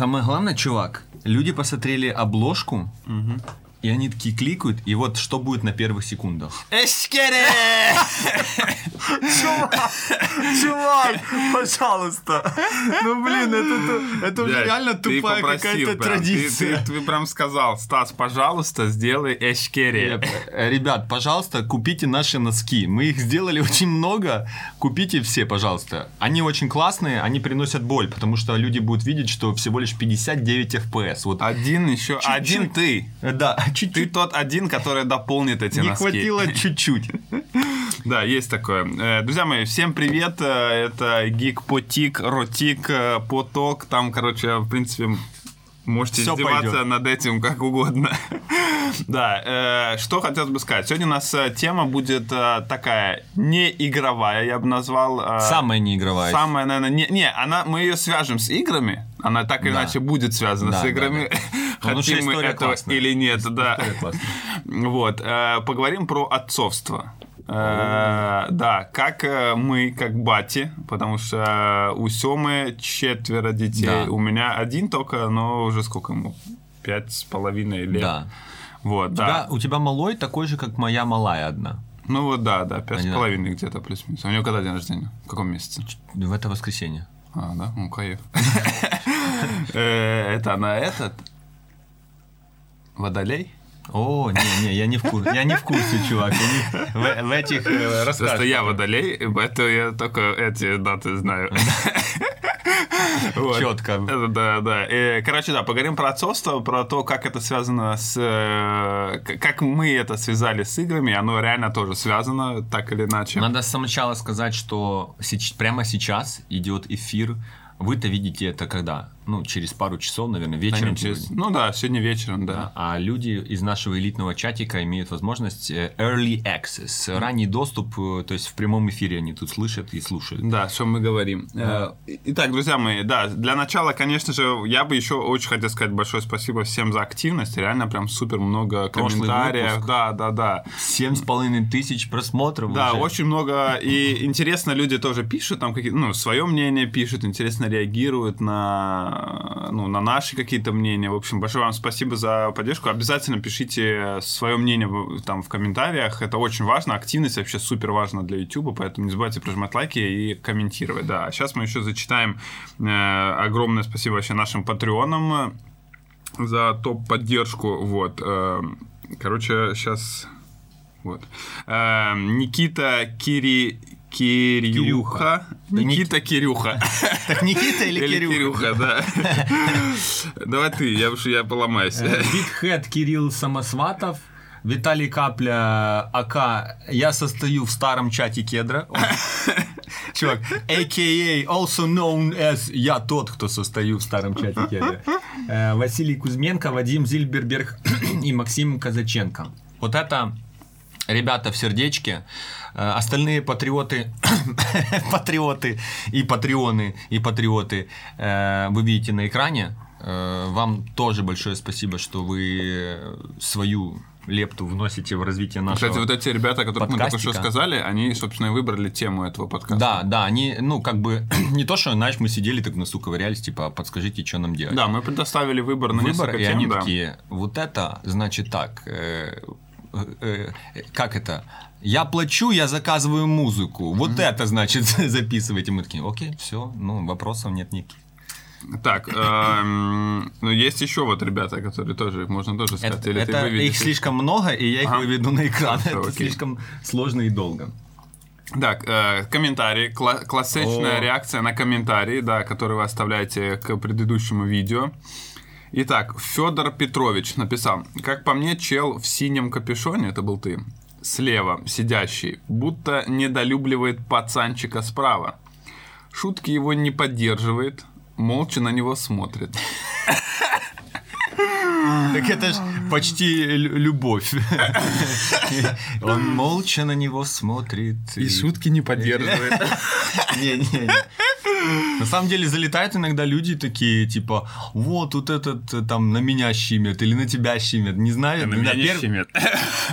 Самое главное, чувак, люди посмотрели обложку, и они такие кликают, и вот что будет на первых секундах. Эшкере! Чувак, чувак, пожалуйста. Ну, блин, это, это уже реально тупая попросил какая-то прям. традиция. Ты, ты- ты прям сказал, Стас, пожалуйста, сделай эшкере. Э, Ребят, пожалуйста, купите наши носки. Мы их сделали очень много. Купите все, пожалуйста. Они очень классные, они приносят боль, потому что люди будут видеть, что всего лишь 59 FPS. Вот, Один еще, Чуть-чуть. один ты. Э, да, Ты чуть-чуть. тот один, который дополнит эти Не носки. хватило чуть-чуть. Да, есть такое. Э, Друзья мои, всем привет. Э, Это Гик Потик, Ротик, Поток. Там, короче, в принципе, можете Всё издеваться пойдёт. над этим как угодно. Да, э, что хотелось бы сказать. Сегодня у нас э, тема будет э, такая не игровая, я бы назвал. э, Самая неигровая. Самая, наверное, не, не, она, мы ее свяжем с играми. Она так или Да. иначе будет связана Да, с да, играми. да. Потому что Хотим мы этого классная. или нет, да. Вот, э, поговорим про отцовство. Э, да, как э, мы, как бати, потому что у Семы четверо детей, у меня один только, но уже сколько ему? Пять с половиной лет. Да. Вот, У да. тебя, у тебя малой такой же, как моя малая одна. Ну вот, да, да, пять с половиной где-то плюс-минус. А у него когда день рождения? В каком месяце? В это воскресенье. А, да? Ну, кайф. Э, Это она этот? Водолей? О, не, не, я не в курсе, я не в курсе, чувак. В, в этих э, Просто расскажешь. я водолей, это я только эти даты знаю. Вот. Четко. Да, да. Э, Короче, да, поговорим про отцовство, про то, как это связано с... э, Как мы это связали с играми. Оно реально тоже связано, так или иначе. Надо сначала сказать, что прямо сейчас идет эфир. Вы-то видите это когда? Ну, через пару часов, наверное, вечером. не, через- Ну да, сегодня вечером, да. А люди из нашего элитного чатика имеют возможность э, early access, ранний доступ, э, то есть в прямом эфире они тут слышат и слушают. Да, что мы говорим. Э, Итак, друзья мои, да, для начала, конечно же, я бы еще очень хотел сказать большое спасибо всем за активность. Реально прям супер много комментариев. Да, да, да. Семь с половиной тысяч просмотров Да, уже. очень много. И интересно, люди тоже пишут, там какие ну, свое мнение пишут, интересно реагируют на, ну, на наши какие-то мнения. В общем, большое вам спасибо за поддержку. Обязательно пишите свое мнение там в комментариях. Это очень важно. Активность вообще супер важна для YouTube, поэтому не забывайте прожимать лайки и комментировать. Да, а сейчас мы еще зачитаем э, огромное спасибо вообще нашим патреонам э, за топ-поддержку. Вот. э, короче, сейчас... Вот. Э, Никита Кири... Кирюха. Никита Кирюха. Так Никита или, Кирюха? Кирюха, да. Давай ты, я уж я поломаюсь. Битхэт Кирилл Самосватов, Виталий Капля, АК, я состою в старом чате кедра. Чувак, a.k.a. also known as я тот, кто состою в старом чате кедра. Э, Василий Кузьменко, Вадим Зильберберг и Максим Казаченко. Вот это ребята в сердечке. Э, Остальные патриоты, патриоты и патреоны и патриоты э, вы видите на экране. Э, Вам тоже большое спасибо, что вы свою лепту вносите в развитие нашего. Кстати, вот эти ребята, которых мы только что сказали, они, собственно, и выбрали тему этого подкаста. Да, да, они, ну, как бы, не то, что, знаешь, мы сидели так в носу ковырялись, типа, подскажите, что нам делать. Да, мы предоставили выбор на Выбор, и тем, они да. такие, вот это, значит так, э, э, э, как это? Я плачу, я заказываю музыку. Вот это, значит, записывайте. Мы такие, окей, все, ну, вопросов нет никаких. Так, эм, ну есть еще вот ребята, которые тоже, их можно тоже сказать. Это, Или это- их слишком много, и я их Ага. выведу на экран. Хорошо, это окей. слишком сложно и долго. Так, э, комментарий, кла- классичная О. реакция на комментарии, да, которые вы оставляете к предыдущему видео. Итак, Федор Петрович написал, как по мне, чел в синем капюшоне, это был ты, слева сидящий, будто недолюбливает пацанчика справа. Шутки его не поддерживает, молча на него смотрит. Так это ж почти лю- любовь. Он молча на него смотрит. не поддерживает. Не-не-не. На самом деле залетают иногда люди такие, типа, вот тут этот э, там на меня щимет или на тебя щимет, не знаю. На меня не щемит.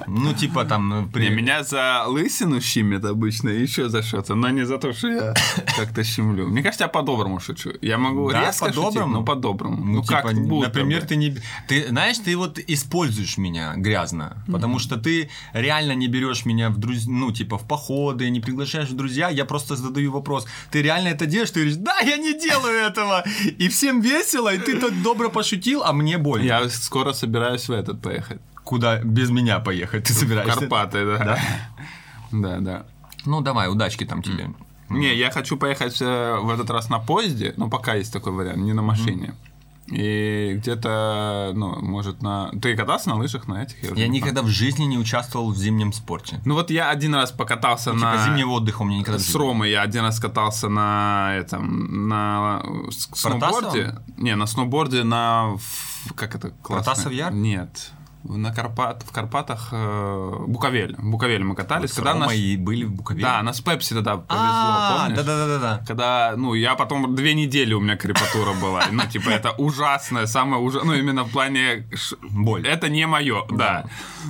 Ну, типа там... э, при- меня за лысину щемит обычно, еще за что-то, но не за то, что я как-то щемлю. Мне кажется, я по-доброму шучу. Я могу Да, резко по-доброму? но по-доброму. Ну, как типа, будто например, бы. ты не... Ты, знаешь, ты вот используешь меня грязно, потому что ты реально не берешь меня в друз... ну, типа, в походы, не приглашаешь в друзья, я просто задаю вопрос, ты реально это делаешь? Ты говоришь, да, я не делаю этого! И всем весело, и ты так добро пошутил, а мне больно. Я скоро собираюсь в этот поехать. Куда без меня поехать ты В собираешься? Карпаты, да. Да? Да, да. Ну, давай, удачки там тебе. Не, я хочу поехать э, в этот раз на поезде, но пока есть такой вариант, не на машине. И где-то, ну, может, на... Ты катался на лыжах на этих? Я помню. никогда в жизни не участвовал в зимнем спорте. Ну вот я один раз покатался Типа на... зимнего отдыха у меня никогда С. Ромой я один раз катался на этом, на сноуборде. Не, на сноуборде на... Как это классно? Протасов Яр? Нет. На Карпат, в Карпатах э, Буковель. В Буковеле мы катались. С когда наш- и были в Буковеле. Да, нас Пепси тогда повезло, А, помнишь? да-да-да-да. Когда, ну, я потом две недели у меня крепатура была. Ну, типа, это ужасное, самое ужасное. Ну, именно в плане... Боль. Это не мое, да.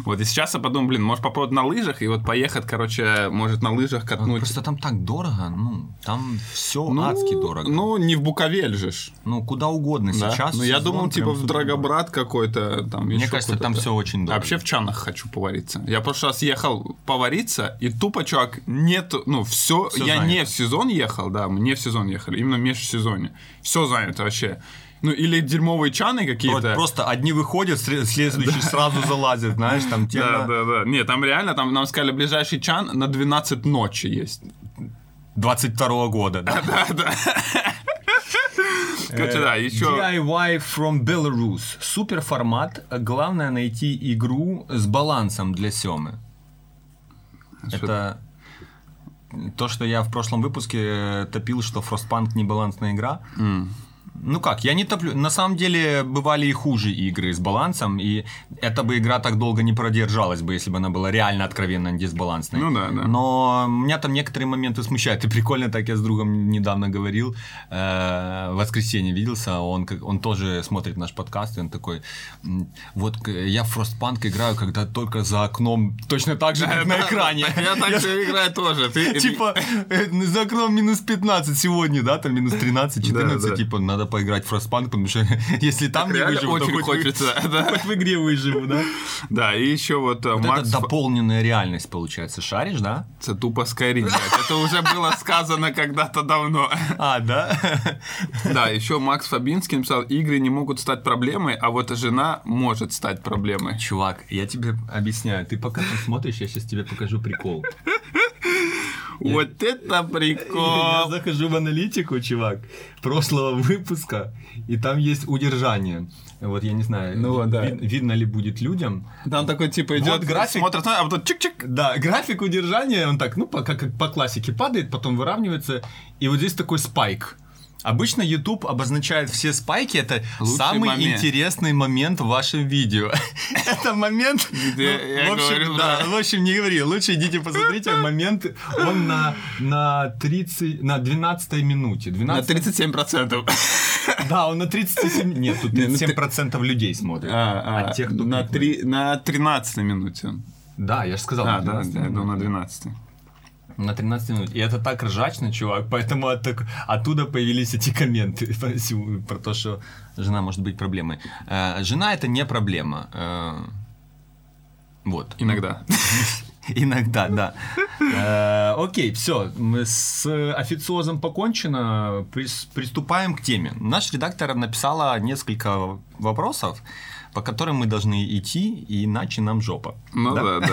Вот, и сейчас я подумал, блин, может попробовать на лыжах, и вот поехать, короче, может на лыжах Ну, катнуть. Просто там так дорого, ну, там все Ну, адски дорого. Ну, не в Буковель же. Ну, куда угодно сейчас. Ну, я думал, типа, в Драгобрат какой-то, там Мне кажется, там куда-то. Все очень дорого. Вообще в чанах хочу повариться. Я в прошлый раз ехал повариться, и тупо, чувак, нет, ну, все, Всё я занято. не в сезон ехал, да, мы не в сезон ехали, именно в межсезонье. Все занято вообще. Ну, или дерьмовые чаны Вот какие-то. Просто одни выходят, сре- следующие сразу залазят, знаешь, там тема... Да, да, да. Не, там реально, там нам сказали, ближайший чан на 12 ночи есть. 22 года, да? Да, да. Короче, да, еще... DIY from Belarus. Супер формат. Главное найти игру с балансом для Семы. Это то, что я в прошлом выпуске э, топил, что Frostpunk не балансная игра. Ну как, я не топлю. На самом деле бывали и хуже игры с балансом, и эта бы игра так долго не продержалась бы, если бы она была реально откровенно дисбалансной. Ну да, да. Но меня там некоторые моменты смущают. И прикольно, так я с другом недавно говорил, э, в воскресенье виделся, он, как- он тоже смотрит наш подкаст, и он такой, «М, вот я в Frostpunk играю, когда только за окном точно так же, как на экране. Я так же играю тоже. Типа, э, за окном минус 15 сегодня, да, там минус 13, 14, да. типа, надо поиграть в Frostpunk, потому что если там не выживу, очень хочется, хоть в игре выживу, да? Да, и еще вот э, Макс... это дополненная реальность, получается, шаришь, да? Это тупо Skyrim. Это уже было сказано когда-то давно. А, да? Да, еще Макс Фабинский написал, игры не могут стать проблемой, а вот жена может стать проблемой. Чувак, я тебе объясняю, ты пока ты смотришь, я сейчас тебе покажу прикол. Вот это Я прикол! захожу в аналитику, чувак, прошлого выпуска, и там есть удержание. Вот я не знаю, Ну, ви- да. ви- видно ли будет людям. Там такой типа идет, Вот график. смотрит, на- а потом чик-чик. Да, график удержания, он так, ну, по, как по классике падает, потом выравнивается, и вот здесь такой спайк. Обычно YouTube обозначает все спайки, это Лучший самый момент. интересный момент в вашем видео. Это момент, ну, в общем, да, да. в общем, не говори, лучше идите посмотрите, момент, он на, на 30, на 12 минуте. На 12, 37%. Да, он на 37, нет, тут Не, ну 37% людей смотрят. А, А тех, кто на, кликнул. три, на 13 минуте. Да, я же сказал. А, на да, 12 я думал минут. на 12. На 13 минут. И это так ржачно, чувак. Поэтому от- оттуда появились эти комменты про, про то, что жена может быть проблемой. Э, жена это не проблема. Э, вот. Иногда. Иногда, да. Э, окей, все. С официозом покончено. Прис- приступаем к теме. Наш редактор написала несколько вопросов, по которым мы должны идти, иначе нам жопа. Ну да, да.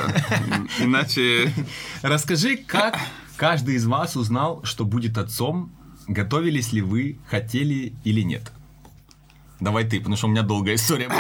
Иначе... Расскажи, как каждый из вас узнал, что будет отцом? Готовились ли вы, хотели или нет? Давай ты, потому что у меня долгая история.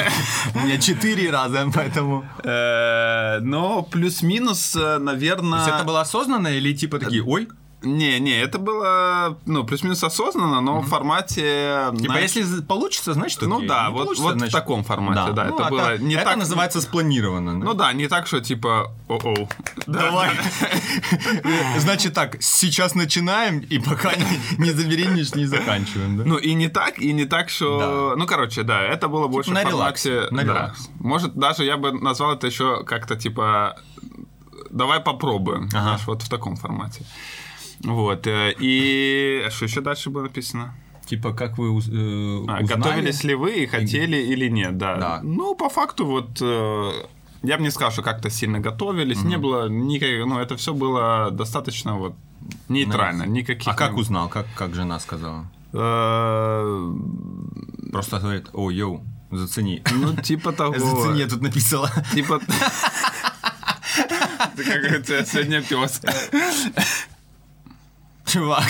У меня четыре раза, поэтому... Э, Но плюс-минус, э, наверное... это было осознанно или типа такие, ой, Не, не, это было, ну, плюс-минус осознанно, но в формате... Типа, знаешь, если получится, значит, Ну окей. да, Не вот, вот в значит- таком формате, да, Ну, это а было так- не это так... называется спланировано. да? Ну да, не так, что типа, о-оу. Да, Давай. да. Значит так, сейчас начинаем, и пока не, не забеременеешь, не заканчиваем, да? Ну и не так, и не так, что... Ну, короче, да, это было больше на в формате... на да. релакс. Может, даже я бы назвал это еще как-то типа... Давай попробуем. Ага. Знаешь, вот в таком формате. Вот. э, И а что еще дальше было написано? Типа, как вы э, А, узнали? готовились ли вы и хотели или нет, да. Да. Ну, по факту, вот э, я бы не сказал, что как-то сильно готовились, не было никаких, ну, это все было достаточно вот нейтрально, никаких. А как узнал? Как, как жена сказала? Э, Просто говорит, о, йоу, зацени. Ну, типа того. Зацени, я тут написала. Типа... Ты как тебя сегодня пес. Чувак,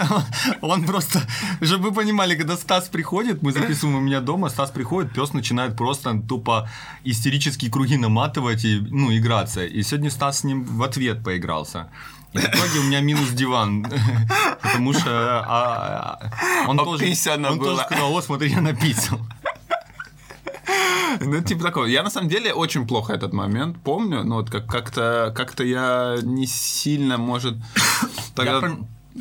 он просто, чтобы вы понимали, когда Стас приходит, мы записываем у меня дома, Стас приходит, пес начинает просто тупо истерические круги наматывать и, ну, играться. И сегодня Стас с ним в ответ поигрался. И в итоге у меня минус диван, потому что а, а, он, тоже, Описано он тоже сказал, о, смотри, я написал. Ну, типа такого. Я на самом деле очень плохо этот момент помню, но вот как- как-то как я не сильно, может, тогда,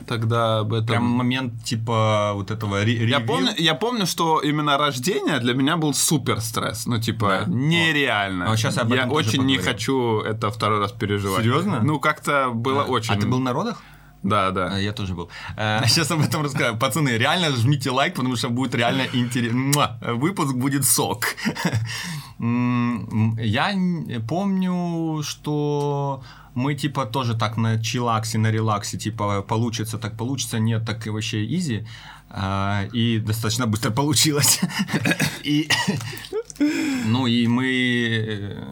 тогда об этом... Прям момент типа вот этого ре- Я помню, я помню, что именно рождение для меня был супер стресс. Ну, типа, Да? нереально. А сейчас я очень не поговорим. хочу это второй раз переживать. Серьезно? Ну, как-то было очень. А ты был на родах? Да, А, да. Я тоже был. Сейчас об этом расскажу. Пацаны, реально жмите лайк, потому что будет реально интересно. Выпуск будет сок. Я помню, что мы типа тоже так на чилаксе, на релаксе, типа получится, так получится, нет, так и вообще изи. А, И достаточно быстро получилось. И ну и мы... э,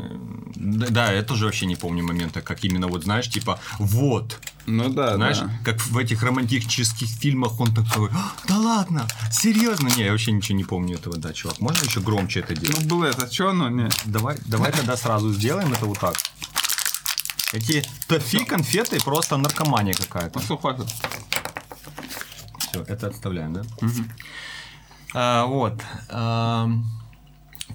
да, я тоже вообще не помню момента, как именно вот, знаешь, типа, вот, Ну да, знаешь, да. как в этих романтических фильмах он такой, «А, да ладно, серьезно? Не, я вообще ничего не помню этого, да, чувак. Можно еще громче это делать? Ну, было это что, ну, не. Давай, давай тогда сразу сделаем это вот так. Эти тофи, конфеты, просто наркомания какая-то. Ну, что, хватит. Все, это отставляем, да? А, вот.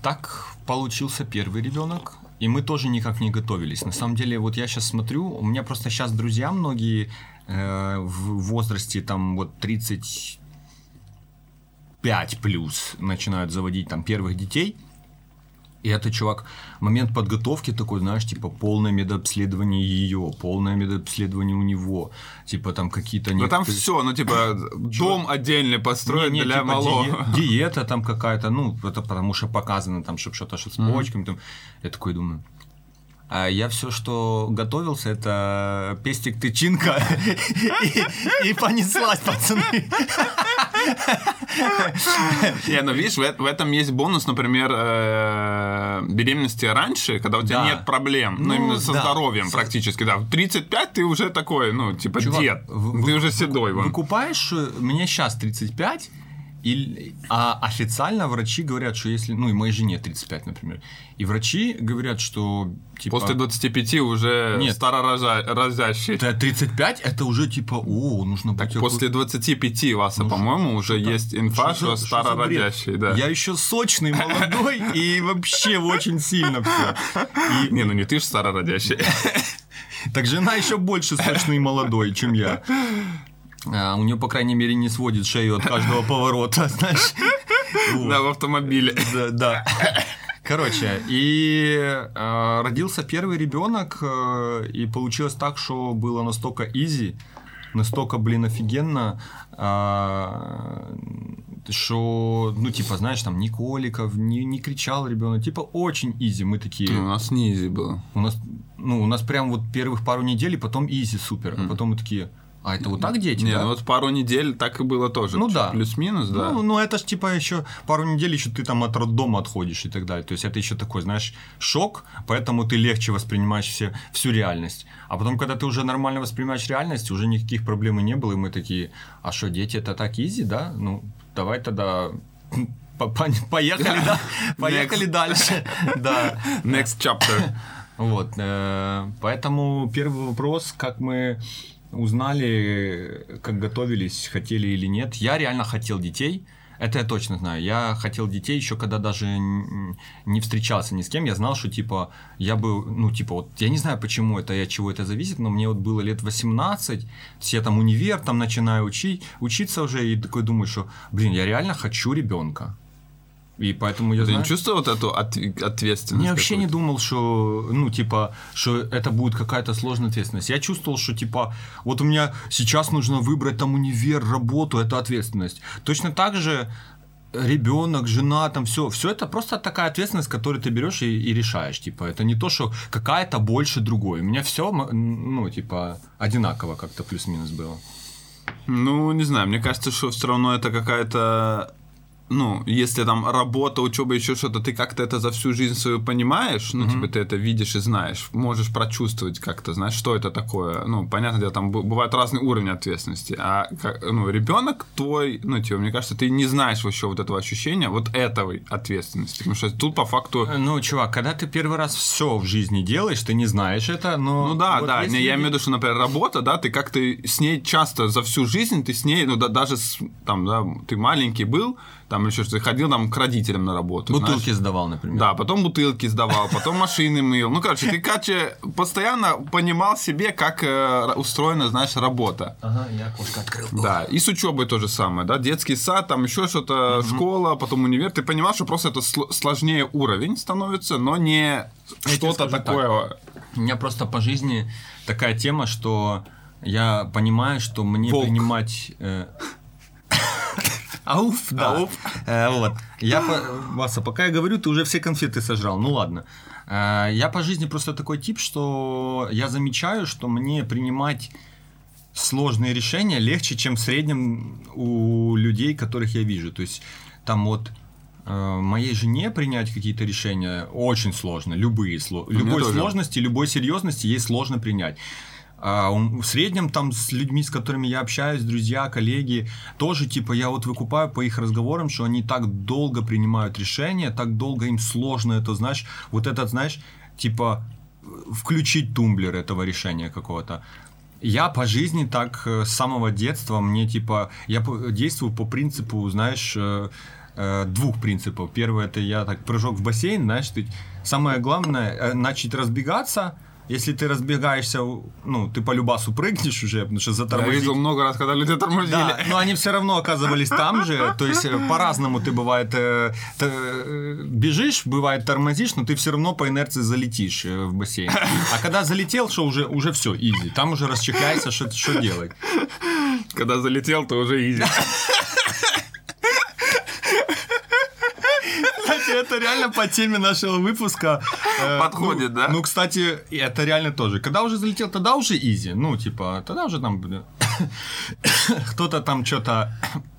так получился первый ребенок. И мы тоже никак не готовились. На самом деле, вот я сейчас смотрю, у меня просто сейчас друзья многие э, в возрасте там вот 35 плюс начинают заводить там первых детей. И это, чувак, момент подготовки такой, знаешь, типа полное медобследование ее, полное медобследование у него, типа там какие-то... Ну, там некоторые- все, ну, типа, дом отдельно построен не, не, для типа малого. дие- диета там какая-то, ну, это потому что показано там, чтобы что-то что с почками там. Я такой думаю. А я все, что готовился, это пестик тычинка и, и понеслась, пацаны. Не, ну видишь, в, в этом есть бонус, например, э, беременности раньше, когда у тебя Да. нет проблем, ну, Ну, именно со да. здоровьем практически, да. В 35 ты уже такой, ну, типа, Чувак, дед, ты уже седой, вон. Выкупаешь, э, мне сейчас 35, и, а официально врачи говорят, что если, ну и моей жене 35, например, и врачи говорят, что типа После 25 уже Нет. старорожащий. это 35, это уже типа, о, нужно быть аккур- После 25, Васа, Ну, по-моему, уже есть инфа, что, бред? старородящий, да. Я еще сочный, молодой и вообще очень сильно все. Не, ну не ты же старородящий. Так жена еще больше сочный и молодой, чем я. А, у нее, по крайней мере, не сводит шею от каждого поворота, знаешь. Да, в автомобиле. Да. Короче, и э, родился первый ребенок, э, и получилось так, что было настолько easy, настолько, блин, офигенно, э, что, ну, типа, знаешь, там, ни коликов, не, не кричал ребенок, типа, очень easy. Мы такие, Ну, У нас не easy было. у нас, ну, у нас прям вот первых пару недель, и потом изи супер, а потом мы такие, а это вот так дети, Не, да? ну вот пару недель так и было тоже. Ну да. Плюс-минус, да. Ну, ну, это ж типа еще пару недель еще ты там от роддома отходишь и так далее. То есть это еще такой, знаешь, шок, поэтому ты легче воспринимаешь все, всю реальность. А потом, когда ты уже нормально воспринимаешь реальность, уже никаких проблем и не было, и мы такие, а что, дети это так изи, да? Ну, давай тогда по- по- поехали, да? Поехали дальше. Да. Next chapter. Вот, э, поэтому первый вопрос, как мы узнали, как готовились, хотели или нет. Я реально хотел детей. Это я точно знаю. Я хотел детей еще когда даже не встречался ни с кем. Я знал, что типа я бы, ну типа вот, я не знаю почему это, от чего это зависит, но мне вот было лет 18, то есть я там универ, там начинаю учить, учиться уже, и такой думаю, что, блин, я реально хочу ребенка. И поэтому я Ты знаю... не чувствовал вот эту от- ответственность? Я вообще не думал, что, ну, типа, что это будет какая-то сложная ответственность. Я чувствовал, что, типа, вот у меня сейчас нужно выбрать там универ, работу, это ответственность. Точно так же ребенок, жена, там все, все это просто такая ответственность, которую ты берешь и, и решаешь, типа, это не то, что какая-то больше другой. У меня все, ну, типа, одинаково как-то плюс-минус было. Ну, не знаю, мне кажется, что все равно это какая-то ну, если там работа, учеба, еще что-то, ты как-то это за всю жизнь свою понимаешь, ну, типа, ты это видишь и знаешь, можешь прочувствовать как-то, знаешь, что это такое. Ну, понятное дело, там бывают разные уровни ответственности, а, ну, ребенок твой, ну, типа, мне кажется, ты не знаешь вообще вот этого ощущения, вот этого ответственности, потому что тут по факту... Ну, чувак, когда ты первый раз все в жизни делаешь, ты не знаешь это, но... Ну да, вот да, если не, я имею в виду, что, например, работа, да, ты как-то с ней часто за всю жизнь, ты с ней, ну да, даже с, там, да, ты маленький был, там еще что, ты ходил там к родителям на работу. Бутылки знаешь. сдавал, например. Да, потом бутылки сдавал, потом машины мыл. Ну, короче, ты, короче, постоянно понимал себе, как э, устроена, знаешь, работа. Ага, я окошко открыл. Да, и с учебой то же самое, да, детский сад, там еще что-то, школа, потом универ, ты понимал, что просто это сло- сложнее уровень становится, но не тебе что-то такое. У меня просто по жизни такая тема, что я понимаю, что мне Волк. принимать... э, Ауф, да. Ауф. Э, вот. Я. Васа, пока я говорю, ты уже все конфеты сожрал. Ну ладно. Э, Я по жизни просто такой тип, что я замечаю, что мне принимать сложные решения легче, чем в среднем у людей, которых я вижу. То есть там вот э, моей жене принять какие-то решения очень сложно, любые сло- любой тоже. сложности, любой серьезности ей сложно принять. А в среднем там с людьми, с которыми я общаюсь, друзья, коллеги, тоже типа я вот выкупаю по их разговорам, что они так долго принимают решения, так долго им сложно это, знаешь, вот этот, знаешь, типа включить тумблер этого решения какого-то. Я по жизни так э, с самого детства, мне типа, я действую по принципу, знаешь, э, э, двух принципов. Первое, это я так прыжок в бассейн, знаешь, ты, самое главное, начать разбегаться, если ты разбегаешься, ну, ты по любасу прыгнешь уже, потому что Я затормозить... видел много раз, когда люди тормозили. Да, но они все равно оказывались там же. То есть э, по-разному ты бывает э, э, бежишь, бывает тормозишь, но ты все равно по инерции залетишь э, в бассейн. А когда залетел, что уже уже все изи, там уже расчехляйся, что делать. Когда залетел, то уже изи. Кстати, это реально по теме нашего выпуска. э, Подходит, ну, да? Ну, кстати, это реально тоже. Когда уже залетел, тогда уже изи. Ну, типа, тогда уже там кто-то там что-то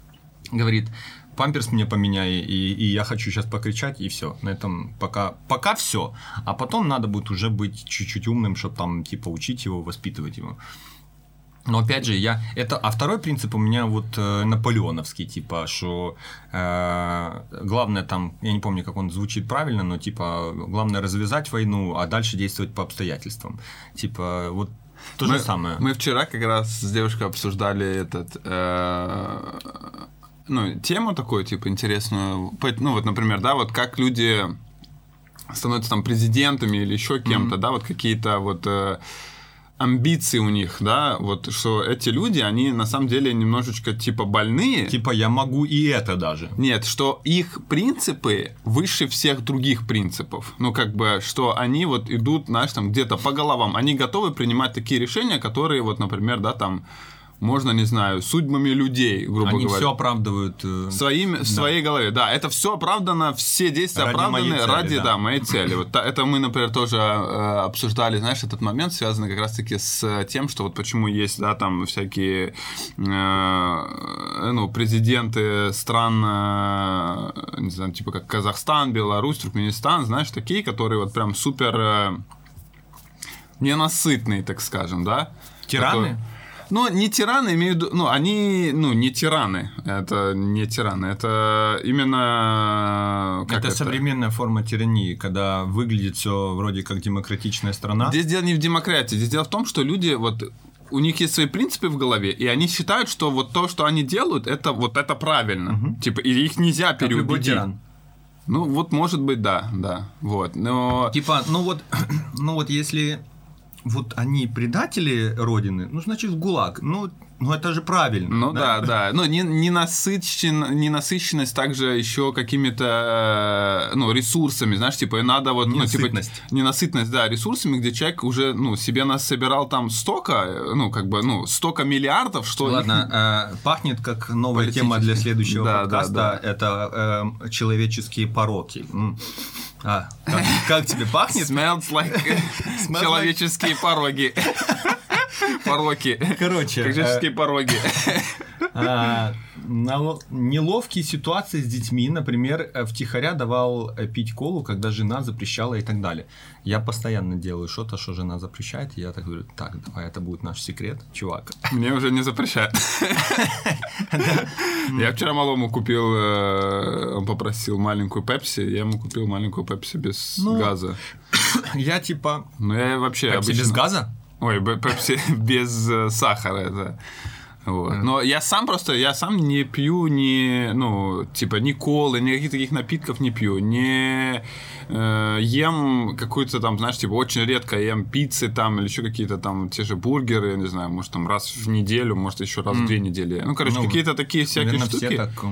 говорит, памперс мне поменяй, и, и я хочу сейчас покричать, и все. На этом пока, пока все. А потом надо будет уже быть чуть-чуть умным, чтобы там, типа, учить его, воспитывать его. Но опять же, я это, а второй принцип у меня вот э, наполеоновский, типа, что э, главное там, я не помню, как он звучит правильно, но типа главное развязать войну, а дальше действовать по обстоятельствам, типа вот то же мы, самое. Мы вчера как раз с девушкой обсуждали этот, э, ну, тему такую, типа, интересную. Ну, вот, например, да, вот как люди становятся там президентами или еще кем-то, да, вот какие-то вот э, амбиции у них, да, вот, что эти люди, они на самом деле немножечко, типа, больные. Типа я могу и это даже. Нет, что их принципы выше всех других принципов. Ну, как бы, что они вот идут, знаешь, там где-то по головам. Они готовы принимать такие решения, которые, вот, например, да, там, можно, не знаю, судьбами людей, грубо Они говоря. все оправдывают. э, Своим, в своей голове, да, это все оправдано, все действия Ради оправданы цели, ради, да. да. моей цели. Вот это мы, например, тоже э, обсуждали, знаешь, этот момент связанный как раз-таки с тем, что вот почему есть, да, там всякие, э, ну, президенты стран, э, не знаю, типа как Казахстан, Беларусь, Туркменистан, знаешь, такие, которые вот прям супер э, ненасытные, так скажем, да. Тираны? Которые- ну, не тираны, имею в виду, ну, они, ну, не тираны, это не тираны, это именно... Как это, современная форма тирании, когда выглядит все вроде как демократичная страна. Здесь дело не в демократии, здесь дело в том, что люди вот у них есть свои принципы в голове, и они считают, что вот то, что они делают, это вот это правильно. Типа, и их нельзя Как переубедить. Ну, вот, может быть, да, да. Вот. Но Типа, ну вот, ну вот если вот они предатели Родины, ну значит в ГУЛАГ. Ну, ну это же правильно. Ну да, да. Ну, не, ненасыщен, ненасыщенность также еще какими-то э, ну, ресурсами, знаешь, типа, и надо вот, ну, типа, Ненасытность. ненасытность, да, ресурсами, где человек уже, ну, себе нас собирал там столько, ну, как бы, ну, столько миллиардов, что... Ладно, э, пахнет как новая тема для следующего Да, да, подкаста. да. Это э, человеческие пороки. А, как, как тебе пахнет? Smells like like- человеческие пороги. Пороки. Короче, Как человеческие пороги. Неловкие ситуации с детьми, например, э, втихаря давал э, пить колу, когда жена запрещала и так далее. Я постоянно делаю что-то, что жена запрещает, и я так говорю, так, давай, это будет наш секрет, чувак. Мне уже не запрещают. Я вчера малому купил, э, он попросил маленькую пепси, я ему купил маленькую пепси без Ну, газа. Я типа... Ну, я вообще Пепси обычно... без газа? Ой, пепси без сахара, это... Вот. Но я сам просто, я сам не пью ни, ну, типа, ни колы, никаких таких напитков не пью, не э, ем какую-то там, знаешь, типа, очень редко ем пиццы там или еще какие-то там те же бургеры, я не знаю, может, там раз в неделю, может, еще раз в две недели. Ну, короче, Ну, какие-то такие всякие Наверное, штуки. все так.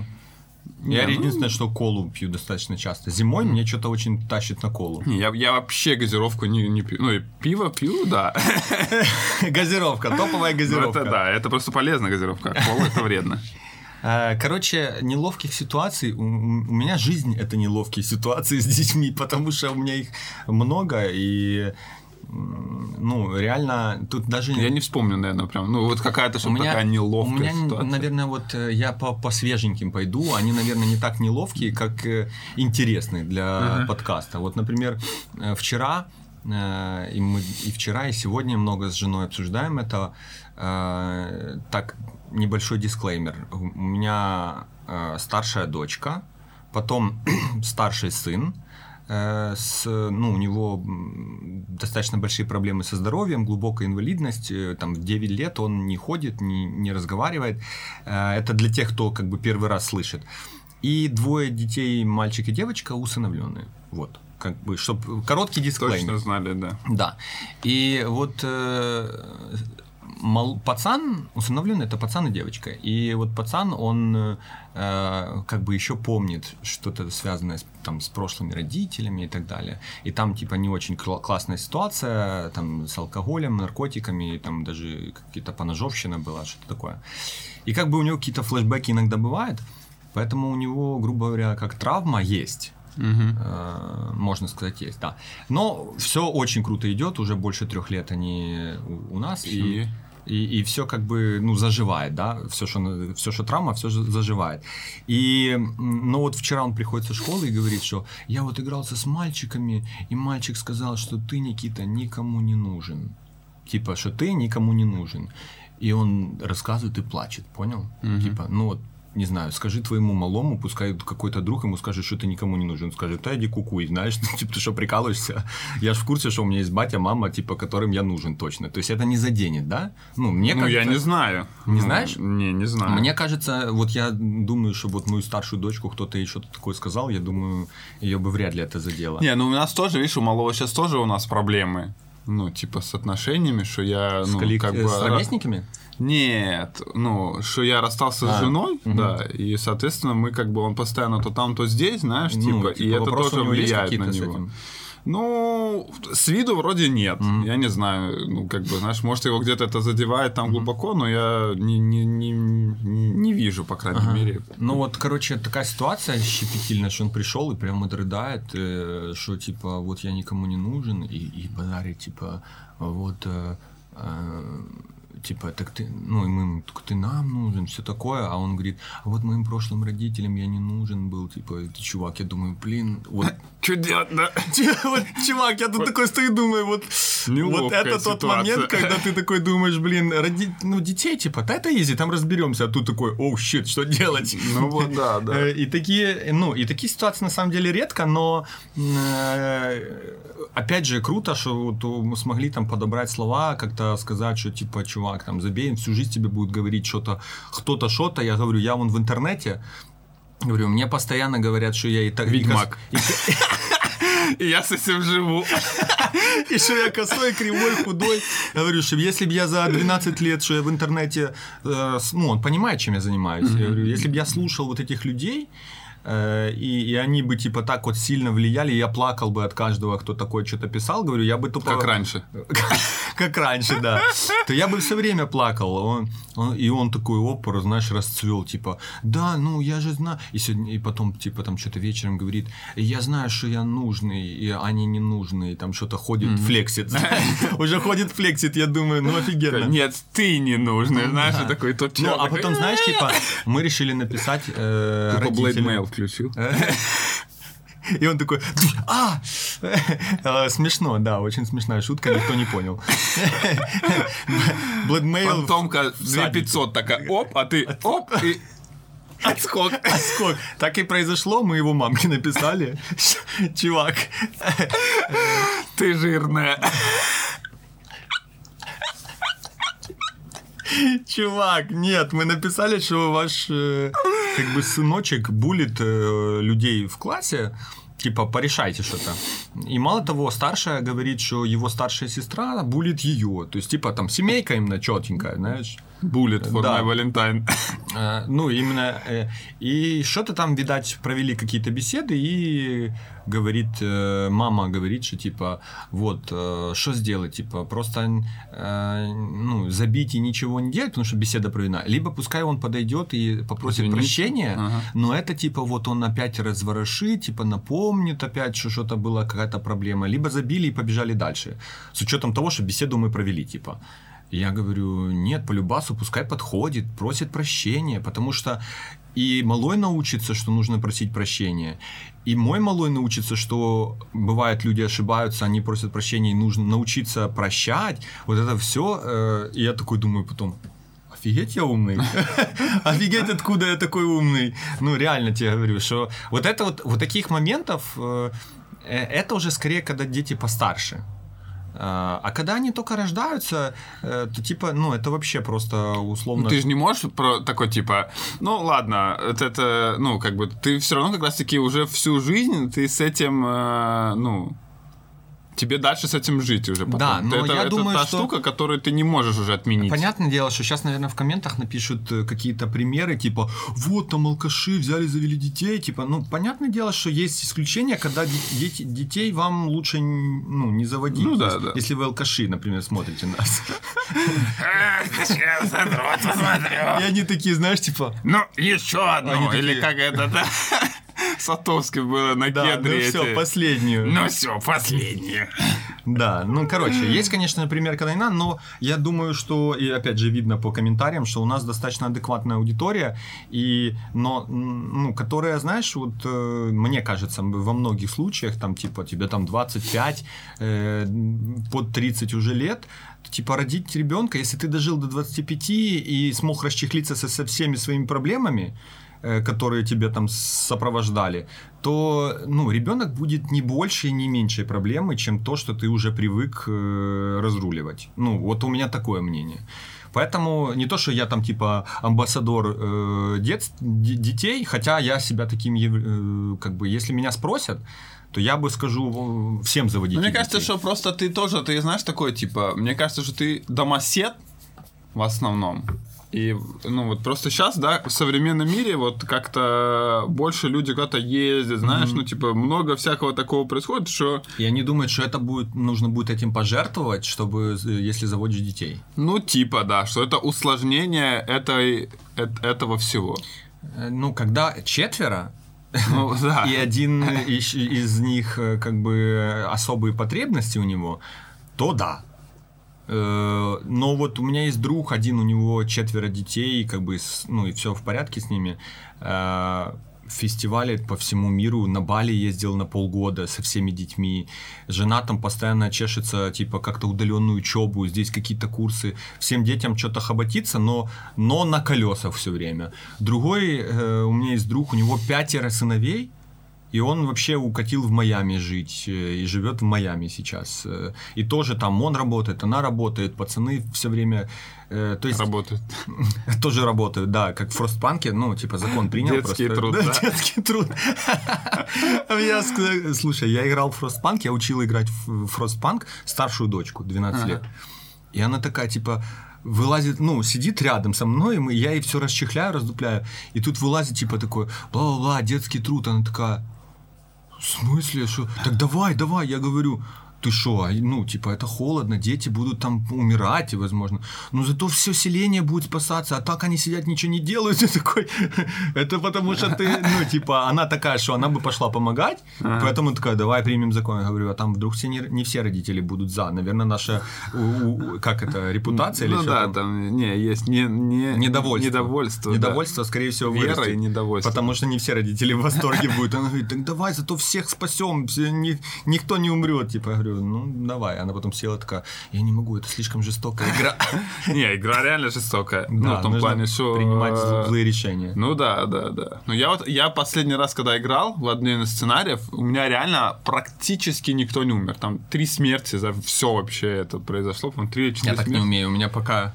Я ну- единственное, что колу пью достаточно часто. Зимой мне что-то очень тащит на колу. Не, я, я вообще газировку не, не пью. Ну, и пиво пью, да. Газировка, топовая Ну, газировка. это да, это просто полезная газировка. а Кола это вредно. Э, Короче, неловких ситуаций. У меня жизнь это неловкие ситуации с детьми, потому что у меня их много и ну реально тут даже Я не вспомню, наверное, прям. Ну, вот какая-то, у меня, такая у неловкая меня, ситуация. наверное, вот э, я по, по свеженьким пойду. Они, наверное, не так неловкие, как э, интересные для подкаста. Вот, например, э, вчера и мы и вчера и сегодня много с женой обсуждаем это. Так небольшой дисклеймер. У меня старшая дочка, потом старший сын. Э, С, ну, у него достаточно большие проблемы со здоровьем, глубокая инвалидность, э, там в 9 лет он не ходит, не, не разговаривает. Э, Это для тех, кто как бы первый раз слышит. И двое детей, мальчик и девочка, усыновленные. Вот, как бы, чтобы короткий дисклеймер. Точно знали, да. Да. И вот э, мал- пацан, усыновленный, это пацан и девочка. И вот пацан, он э, как бы еще помнит что-то связанное с, там, с прошлыми родителями и так далее. И там типа не очень кла- классная ситуация, там с алкоголем, наркотиками, там даже какие-то поножовщина была, что-то такое. И как бы у него какие-то флешбеки иногда бывают, поэтому у него, грубо говоря, как травма есть. Э, можно сказать, есть, да. Но все очень круто идет, уже больше трех лет они у, нас. В И, семье. и, все как бы, ну, заживает, да, все, что, все, что травма, все заживает. И, ну, вот вчера он приходит со школы и говорит, что я вот игрался с мальчиками, и мальчик сказал, что ты, Никита, никому не нужен. Типа, что ты никому не нужен. И он рассказывает и плачет, понял? Мгм. Типа, ну вот, не знаю, скажи твоему малому, пускай какой-то друг ему скажет, что ты никому не нужен. Он скажет, да иди кукуй, знаешь, типа, ты что, прикалываешься? Я ж в курсе, что у меня есть батя, мама, типа, которым я нужен точно. То есть это не заденет, да? Ну, мне ну, я не знаю. Не знаешь? Не, не знаю. Мне кажется, вот я думаю, что вот мою старшую дочку кто-то еще что-то такое сказал, я думаю, ее бы вряд ли это задело. Не, ну у нас тоже, видишь, у малого сейчас тоже у нас проблемы. Ну, типа, с отношениями, что я, ну, как э, бы... с ровесниками? Нет, ну, что я расстался с А, женой, мгм. да, и, соответственно, мы как бы, он постоянно то там, то здесь, знаешь, Ну, типа, и типа, это вопросы тоже влияет на с него. Ну, с виду вроде нет. Мгм. Я не знаю, ну, как бы, знаешь, может, его где-то это задевает там глубоко, но я не, не, не, не вижу, по крайней Ага. мере. Ну вот, короче, такая ситуация щепетильная, что он пришел и прям вот рыдает, э, что типа вот я никому не нужен, и, и базарит, типа вот э, э, типа так ты, ну и мы ему, так ты нам нужен, все такое, а он говорит, а вот моим прошлым родителям я не нужен был, типа, ты чувак, я думаю, блин, вот Что делать, да? вот, чувак, я тут такой стою, думаю, вот, вот это тот момент, когда ты такой думаешь, блин, ну, детей, типа, да это изи, там разберемся, а тут такой, оу, щит, что делать? Ну вот, да, да. Э, И такие, ну, и такие ситуации на самом деле редко, но э, опять же круто, что смогли там подобрать слова, как-то сказать, что типа, чувак, чувак, там, забей, всю жизнь тебе будет говорить что-то, кто-то что-то. Я говорю, я вон в интернете, говорю, мне постоянно говорят, что я и так... Ведьмак. и я с этим живу. И что я косой, кривой, худой. Я говорю, что если бы я за 12 лет, что я в интернете, э, ну, он понимает, чем я занимаюсь. Я говорю, если бы я слушал вот этих людей, и, и они бы типа так вот сильно влияли, я плакал бы от каждого, кто такое что-то писал, говорю, я бы тупо... Как раньше. Как раньше, да. То я бы все время плакал. И он такой опор, знаешь, расцвел, типа, да, ну я же знаю. И, сегодня, и потом, типа, там что-то вечером говорит, я знаю, что я нужный, и они не нужны. И там что-то ходит, флексит. Уже ходит, флексит, я думаю, ну офигенно. Нет, ты не нужный, знаешь, такой тот Ну, а такой, потом, знаешь, типа, мы решили написать э, родителям. Включил. И он такой, а! Э, Смешно, да, очень смешная шутка, никто не понял. В садике. 2500 такая, оп, а ты оп, и отскок. Скок. Так и произошло, мы его мамке написали. Чувак, Ты жирная. чувак, нет, мы написали, что ваш э, как бы сыночек булит э, людей в классе, типа, порешайте что-то. И мало того, старшая говорит, что его старшая сестра булит ее. То есть, типа, там, семейка именно четенькая, знаешь. Буллет for Да. my Valentine. Э, Ну, именно. э, И что-то там, видать, провели какие-то беседы, и говорит, э, мама говорит, что типа, вот, что сделать, типа, просто ну, забить и ничего не делать, потому что беседа проведена. Либо пускай он подойдет и попросит Извиниться. прощения, Ага. но это типа вот он опять разворошит, типа напомнит опять, что что-то была какая-то проблема, либо забили и побежали дальше. С учетом того, что беседу мы провели, типа. Я говорю, нет, по любасу пускай подходит, просит прощения, потому что и малой научится, что нужно просить прощения, и мой малой научится, что бывает люди ошибаются, они просят прощения, и нужно научиться прощать. Вот это все. И я такой думаю потом, Офигеть, я умный. Офигеть, откуда я такой умный. Ну, реально тебе говорю, что вот это вот, вот таких моментов, э, э, это уже скорее, когда дети постарше. А а когда они только рождаются, э, то типа, ну, это вообще просто условно... Ты же не можешь про такой типа, ну ладно, это, это ну как бы ты все равно как раз таки уже всю жизнь ты с этим, э, ну тебе дальше с этим жить уже. Потом. Да, но это, я это думаю, та что- штука, которую ты не можешь уже отменить. Понятное дело, что сейчас, наверное, в комментах напишут э, какие-то примеры, типа, вот там алкаши взяли, завели детей, типа, ну, понятное дело, что есть исключения, когда де- дети, детей вам лучше ну, не заводить. Ну да, если, да. если вы алкаши, например, смотрите нас. Сейчас вот посмотрю. И они такие, знаешь, типа, Ну, еще одну. Они Или как это, да? Сатовский было на да, ну кедре. все, эти. последнюю. Ну все, последнее. Да, ну, короче, есть, конечно, например, надо, но я думаю, что, и опять же видно по комментариям, что у нас достаточно адекватная аудитория, и, но, ну, которая, знаешь, вот, э, мне кажется, во многих случаях, там, типа, тебе там 25, э, под 30 уже лет, типа, родить ребенка, если ты дожил до 25 и смог расчехлиться со, со всеми своими проблемами, которые тебе там сопровождали, то ну, ребенок будет не больше и не меньшей проблемой, чем то, что ты уже привык э, разруливать. Ну, вот у меня такое мнение. Поэтому не то, что я там типа амбассадор э, дет- детей, хотя я себя таким, э, как бы, если меня спросят, то я бы скажу э, всем заводить. Мне кажется, что просто ты тоже, ты знаешь, такой, типа, мне кажется, что ты домосед в основном. И, ну, вот просто сейчас, да, в современном мире вот как-то больше люди куда-то ездят, знаешь, ну, типа, много всякого такого происходит, что, И они думают, что это будет, нужно будет этим пожертвовать, чтобы, э, если заводишь детей. ну, типа, да, что это усложнение этой, эт- этого всего. Э, Ну, когда четверо, Ну, да. и один из, из них э, как бы особые потребности у него, то да. Э, Но вот у меня есть друг, один у него четверо детей, как бы, ну и все в порядке с ними. Э, Фестивали по всему миру, на Бали ездил на полгода со всеми детьми. Жена там постоянно чешется, типа, как-то удаленную учебу, здесь какие-то курсы. Всем детям что-то хоботится, но, но на колесах все время. Другой, э, у меня есть друг, у него пятеро сыновей, И он вообще укатил в Майами жить э, и живет в Майами сейчас. Э, И тоже там он работает, она работает, пацаны все время... э, То есть Работает. тоже работают, да, как в Фростпанке, ну, типа закон принял. Детский просто. труд, Да, да? детский труд. Я слушай, я играл в Фростпанк, я учил играть в Фростпанк старшую дочку, 12 Ага. лет. И она такая, типа, вылазит, ну, сидит рядом со мной, и мы, я ей все расчехляю, раздупляю, и тут вылазит, типа, такой, бла-бла-бла, детский труд, она такая, в смысле, что? Так давай, давай, я говорю, ты что, а, ну, типа, это холодно, дети будут там умирать, возможно. Но зато все селение будет спасаться, а так они сидят, ничего не делают. И такой, это потому что ты, ну, типа, она такая, что она бы пошла помогать, поэтому такая, давай примем закон. Я говорю, а там вдруг все не, не все родители будут за. Наверное, наша, у- у- как это, репутация или Ну что да, там? там, не, есть не, не, Недовольство. недовольство. да. Недовольство, скорее всего, Вера вырастет. и недовольство. Потому что не все родители в восторге будут. Она говорит, так давай, зато всех спасем, все- ни- никто не умрет. Типа, я говорю, ну давай. Она потом села такая, я не могу, это слишком жестокая игра. Не, игра реально жестокая. ну, в том плане, что... принимать э, злые решения. Ну да, да, да. Ну я вот, я последний раз, когда играл в один из сценариев, у меня реально практически никто не умер. Там три смерти за все вообще это произошло. По-моему, три или четыре Я так не умею, у меня пока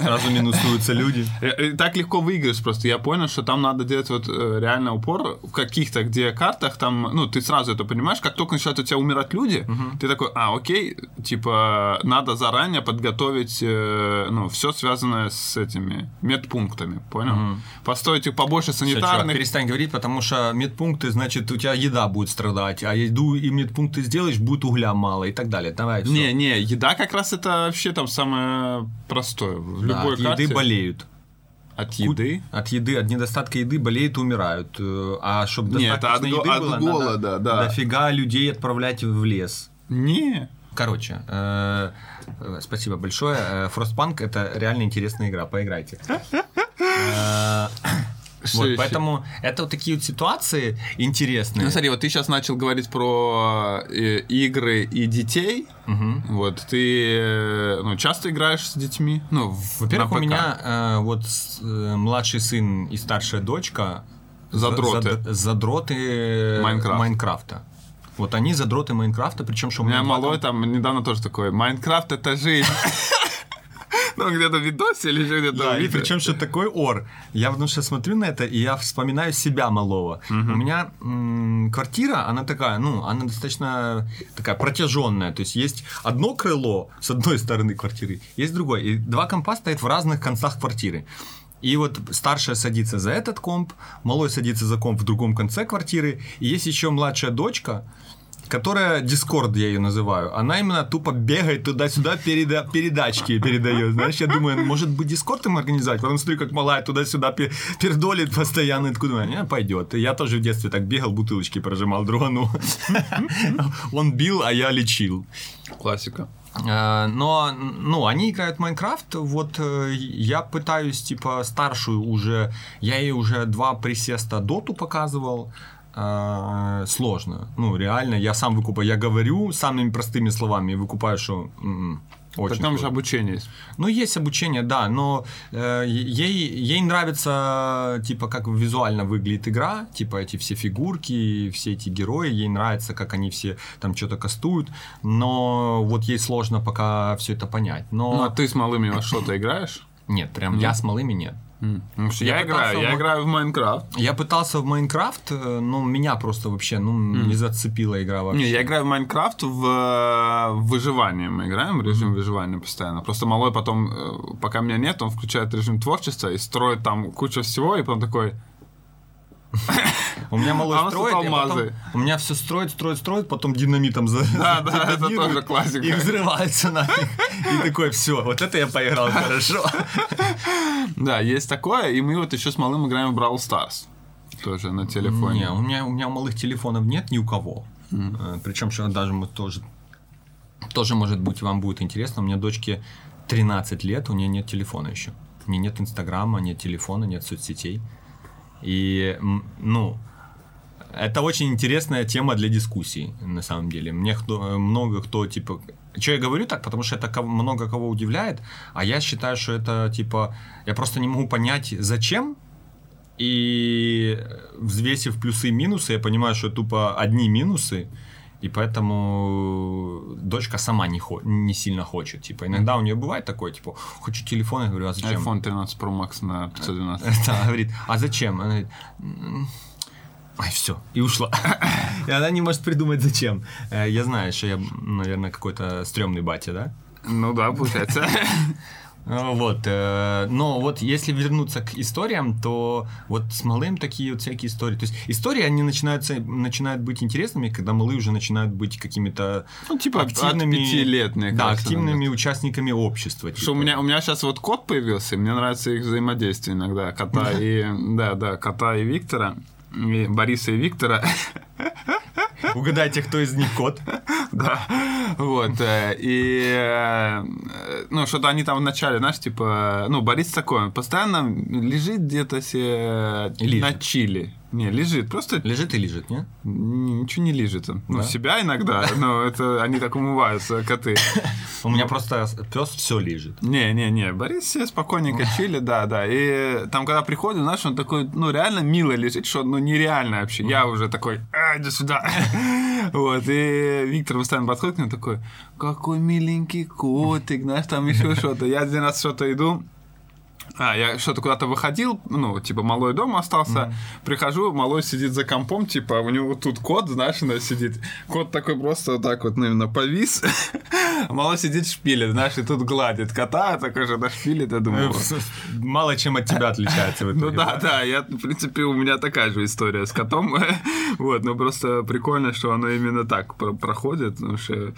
сразу минусуются люди. Э, э, Так легко выиграешь просто. Я понял, что там надо делать вот э, реально упор в каких-то, где картах там, ну, ты сразу это понимаешь, как только начинают у тебя умирать люди, ты такой, а, окей, типа, надо заранее подготовить, ну, все связанное с этими медпунктами, понял? Построить их побольше чувак, санитарных. перестань говорить, потому что медпункты, значит, у тебя еда будет страдать, а еду и медпункты сделаешь, будет угля мало и так далее. Давай. Не, не, еда как раз это вообще там самое простое. В Да, любой от карте. еды болеют. От еды? От еды, от недостатка еды болеют и умирают. Э, А чтобы Не, это от го- от голода, да. дофига людей отправлять в лес. Не. Короче, э, э, спасибо большое. Frostpunk это реально интересная игра, поиграйте. Вот, ещё? поэтому это вот такие вот ситуации интересные. Ну, смотри, вот ты сейчас начал говорить про э, игры и детей. Мгм. Вот, ты э, ну, часто играешь с детьми? Ну, Во-первых, у меня э, вот э, младший сын и старшая дочка Задроты. зад- задроты Майнкрафт. Майнкрафта. Вот они задроты Майнкрафта, причем что У меня два малой там- там недавно тоже такой, Майнкрафт это жизнь. Ну, где-то в видосе или где-то Да, и причем что такой ор. Я потому что смотрю на это, и я вспоминаю себя малого. У меня квартира, она такая, ну, она достаточно такая протяженная. То есть есть одно крыло с одной стороны квартиры, есть другое. И два компа стоят в разных концах квартиры. И вот старшая садится за этот комп, малой садится за комп в другом конце квартиры, и есть еще младшая дочка, которая Дискорд, я ее называю, она именно тупо бегает туда-сюда, переда- передачки передает. Знаешь, я думаю, может быть, Дискорд им организовать? Потом смотрю, как малая туда-сюда пе- пердолит постоянно. И думаю, не, пойдет. Я тоже в детстве так бегал, бутылочки прожимал другану. Он бил, а я лечил. Классика. Э, Но, ну, они играют в Майнкрафт, вот э, я пытаюсь, типа, старшую уже, я ей уже два присеста доту показывал, Э, сложно, ну, реально, я сам выкупаю, я говорю самыми простыми словами, и выкупаю, что м-м, очень Так там же обучение есть. Ну, есть обучение, да, но э, ей, ей нравится, типа, как визуально выглядит игра, типа, эти все фигурки, все эти герои, ей нравится, как они все там что-то кастуют, но вот ей сложно пока все это понять. Но Ну, а ты с малыми во что-то играешь? нет, прям я с малыми нет. Потому что Я я, играю, пытался я в- играю в Майнкрафт. Я пытался в Майнкрафт, э, но меня просто вообще, ну, не зацепила игра вообще. Не, я играю в Майнкрафт в э, выживание. Мы играем в режим выживания постоянно. Просто малой потом, э, пока меня нет, он включает режим творчества и строит там кучу всего, и потом такой, У меня малой А строит, потом- у меня все строит, строит, строит, потом динамитом за Да, да, это тоже классика. И взрывается нафиг. И такой, все, вот это я поиграл хорошо. да, есть такое, и мы вот еще с малым играем в Brawl Stars. Тоже на телефоне. Не, у меня, у меня малых телефонов нет ни у кого. Причем, что даже мы тоже, тоже, может быть, вам будет интересно. У меня дочке 13 лет, у нее нет телефона еще. У нее нет Инстаграма, нет телефона, нет соцсетей. И, ну, это очень интересная тема для дискуссий, на самом деле. Мне кто, много кто, типа... Что я говорю так? Потому что это кого- много кого удивляет, а я считаю, что это, типа... Я просто не могу понять, зачем И взвесив плюсы и минусы, я понимаю, что тупо одни минусы, и поэтому дочка сама не, хо- не сильно хочет. Типа, иногда у нее бывает такое, типа, хочу телефон, я говорю, а зачем? iPhone 13 Pro Max на 512. Да, она говорит, а зачем? Она говорит, «М, Ай, все, и ушла. И она не может придумать, зачем. Э, Я знаю, что я, наверное, какой-то стрёмный батя, да? Ну да, получается. Ну, Вот, э, но вот если вернуться к историям, то вот с малым такие вот всякие истории. То есть истории, они начинаются, начинают быть интересными, когда малые уже начинают быть какими-то Ну, типа активными... от 5 лет, мне Да, кажется. активными участниками общества. Что у типа. меня, у меня сейчас вот кот появился, и мне нравится их взаимодействие иногда. Кота и... Да, да, кота и Виктора. И Бориса и Виктора. Угадайте, кто из них кот. Да, вот, э, и, э, ну, что-то они там вначале, знаешь, типа, ну, Борис такой, постоянно лежит где-то себе Лежит. на чили. Не, лежит, просто Лежит и лежит, не? ничего не лежит. Ну, Да? себя иногда, но это они так умываются, коты. У меня просто пес все лежит. Не-не-не, Борис себе спокойненько чили, да, да. И там, когда приходит, знаешь, он такой, ну, реально мило лежит, что, ну, нереально вообще. Я уже такой, а, иди сюда. Вот, и Виктор постоянно подходит к нему такой, какой миленький котик, знаешь, там еще что-то. Я один раз что-то иду, а, я что-то куда-то выходил, ну, типа, малой дома остался, прихожу, малой сидит за компом, типа, у него тут кот, знаешь, она сидит. Кот такой просто вот так вот, наверное, повис. А малой сидит шпилит, знаешь, и тут гладит кота, такой же шпилит, я думаю... вот. Мало чем от тебя отличается Ну да, да, я, в принципе, у меня такая же история с котом. Вот, но просто прикольно, что оно именно так про- проходит, потому что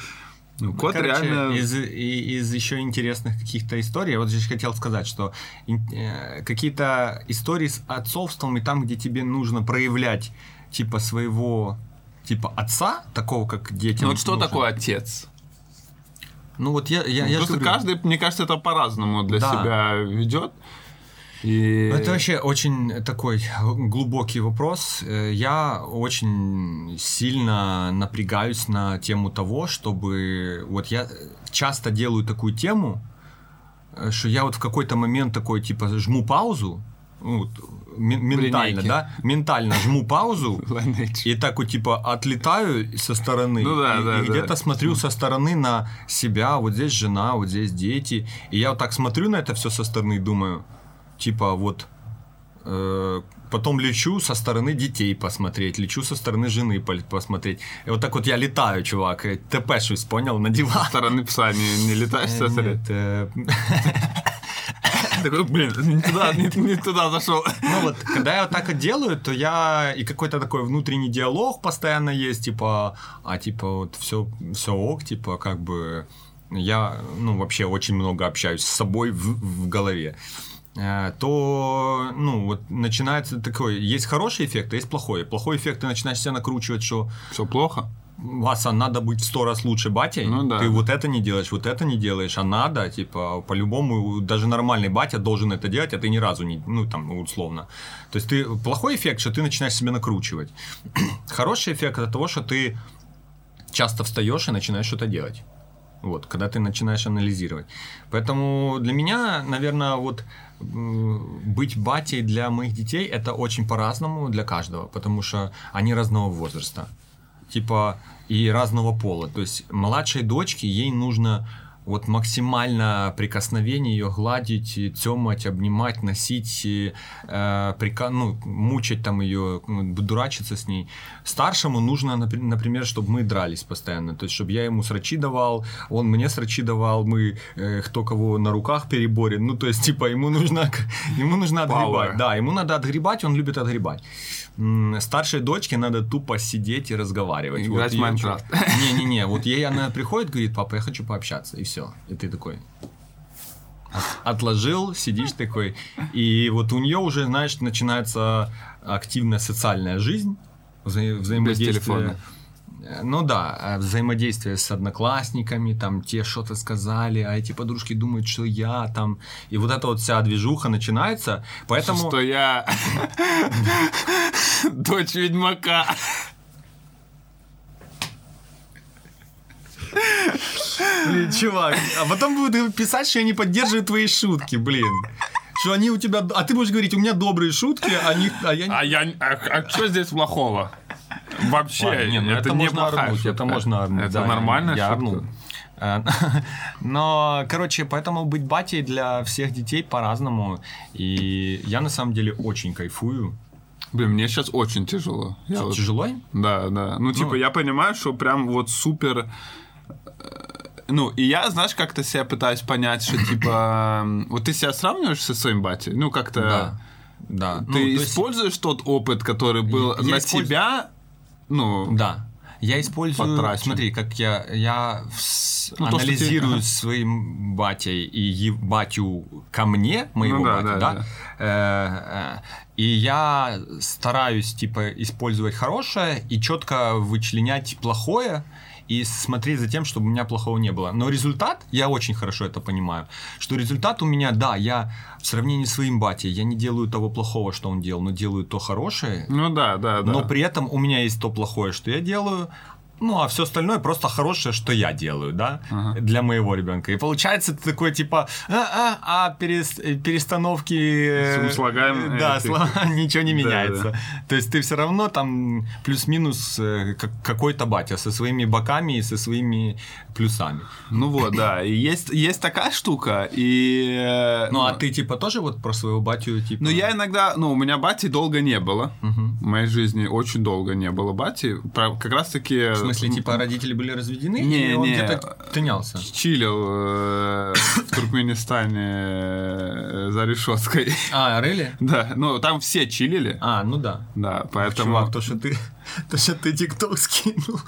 ну, кот Короче, реально... из, из еще интересных каких-то историй, я вот здесь хотел сказать, что э, какие-то истории с отцовством и там, где тебе нужно проявлять типа своего типа отца, такого как детям. Ну вот что нужно. такое отец? Ну вот я, я, я же Просто говорю, каждый, мне кажется, это по-разному для Да. себя ведет. И... Ну, Это вообще очень такой глубокий вопрос. Э, Я очень сильно напрягаюсь на тему того, чтобы... Вот я часто делаю такую тему, э, что я вот в какой-то момент такой, типа, жму паузу, ну, вот, ме- ментально, линейке. да, ментально жму паузу, и так вот, типа, отлетаю со стороны. Ну да, и, да, и да. где-то смотрю со стороны на себя. Вот здесь жена, вот здесь дети. И я вот так смотрю на это все со стороны и думаю, типа, вот... э, потом лечу со стороны детей посмотреть, лечу со стороны жены посмотреть. И вот так вот я летаю, чувак, ТПшусь, понял, на диван. Со стороны пса не, не летаешь, Цезарь? нет, э, Такой, блин, не туда, не, не туда зашел. Ну вот, когда я вот так вот делаю, то я и какой-то такой внутренний диалог постоянно есть, типа, а типа вот все, все ок, типа как бы я, ну вообще очень много общаюсь с собой в, в голове. Э, то, ну, вот начинается такой, есть хороший эффект, а есть плохой. Плохой эффект, ты начинаешь себя накручивать, что Все плохо? Васа, надо быть в сто раз лучше батей. Ну да. Ты вот это не делаешь, вот это не делаешь, а надо, типа, по-любому, даже нормальный батя должен это делать, а ты ни разу не, ну, там, условно. То есть ты, плохой эффект, что ты начинаешь себя накручивать. Хороший эффект от того, что ты часто встаешь и начинаешь что-то делать. Вот, когда ты начинаешь анализировать. Поэтому для меня, наверное, вот быть батей для моих детей это очень по-разному для каждого, потому что они разного возраста типа и разного пола. То есть младшей дочке ей нужно вот максимально прикосновение ее гладить, тёмать, обнимать, носить, э, прика- ну, мучать там ее, ну, дурачиться с ней. Старшему нужно, напри- например, чтобы мы дрались постоянно, то есть чтобы я ему срачи давал, он мне срачи давал, мы э, кто кого на руках переборем, ну то есть типа ему нужно, ему нужно отгребать, Power. да, ему надо отгребать, он любит отгребать. Старшей дочке надо тупо сидеть и разговаривать. Играть в её Майнкрафт. Не-не-не, вот ей она приходит, говорит, папа, я хочу пообщаться, и все. И ты такой от- отложил, сидишь такой. И вот у нее уже, знаешь, начинается активная социальная жизнь, вза- взаимодействие. телефона. Э, Ну да, э, взаимодействие с одноклассниками, там те что-то сказали, а эти подружки думают, что я там. И вот эта вот вся движуха начинается. Поэтому... Что я дочь ведьмака. Блин, чувак, а потом будут писать, что я не поддерживаю твои шутки, блин. Что они у тебя... А ты будешь говорить, у меня добрые шутки, а, них, а я... не- А я... А, что здесь плохого? Вообще, Ладно, не, ну это, это не можно орнуть, это можно орнуть. Это да, нормально. я орнул. Э, Но, короче, поэтому быть батей для всех детей по-разному. И я на самом деле очень кайфую. Блин, мне сейчас очень тяжело. Я вот- Тяжело? Да, да. Ну, типа, я понимаю, что прям вот супер... э, Ну, и я, знаешь, как-то себя пытаюсь понять, что, типа... м, Вот ты себя сравниваешь со своим батей? Ну, как-то... Да. Да. Ты Ну, то есть- используешь тот опыт, который был Я на использую- тебя... Ну, Да. Я использую, Потрачен. смотри, как я, я вс- Ну, то, анализирую ага. своим батей и е- батю ко мне, моего Ну да, батю, да, да, да. Э, э, и я стараюсь, типа, использовать хорошее и четко вычленять плохое, и смотреть за тем, чтобы у меня плохого не было. Но результат, я очень хорошо это понимаю, что результат у меня, да, я в сравнении с своим батей, я не делаю того плохого, что он делал, но делаю то хорошее, ну да, да, да. но при этом у меня есть то плохое, что я делаю. Ну, а все остальное просто хорошее, что я делаю, да, Ага. для моего ребенка. И получается ты такой типа, а, а, а перес- э, перестановки... э, Слагаем, Да, э, слова, ничего не Да, меняется. То есть ты все равно там плюс-минус э, как- какой-то батя со своими боками и со своими плюсами. Ну вот, да. И есть, есть такая штука, и... э, Ну, а ты типа тоже вот про своего батю типа... Ну, я иногда... Ну, у меня бати долго не было. Мгм. В моей жизни очень долго не было бати. Как раз-таки... В смысле, типа родители были разведены? Не, или он не. где-то тынялся? Чилил э, в Туркменистане э, за решеткой. А, Рели? Да, ну там все чилили. А, ну да. Да, поэтому... Чувак, то, что ты, то, что ты тикток скинул,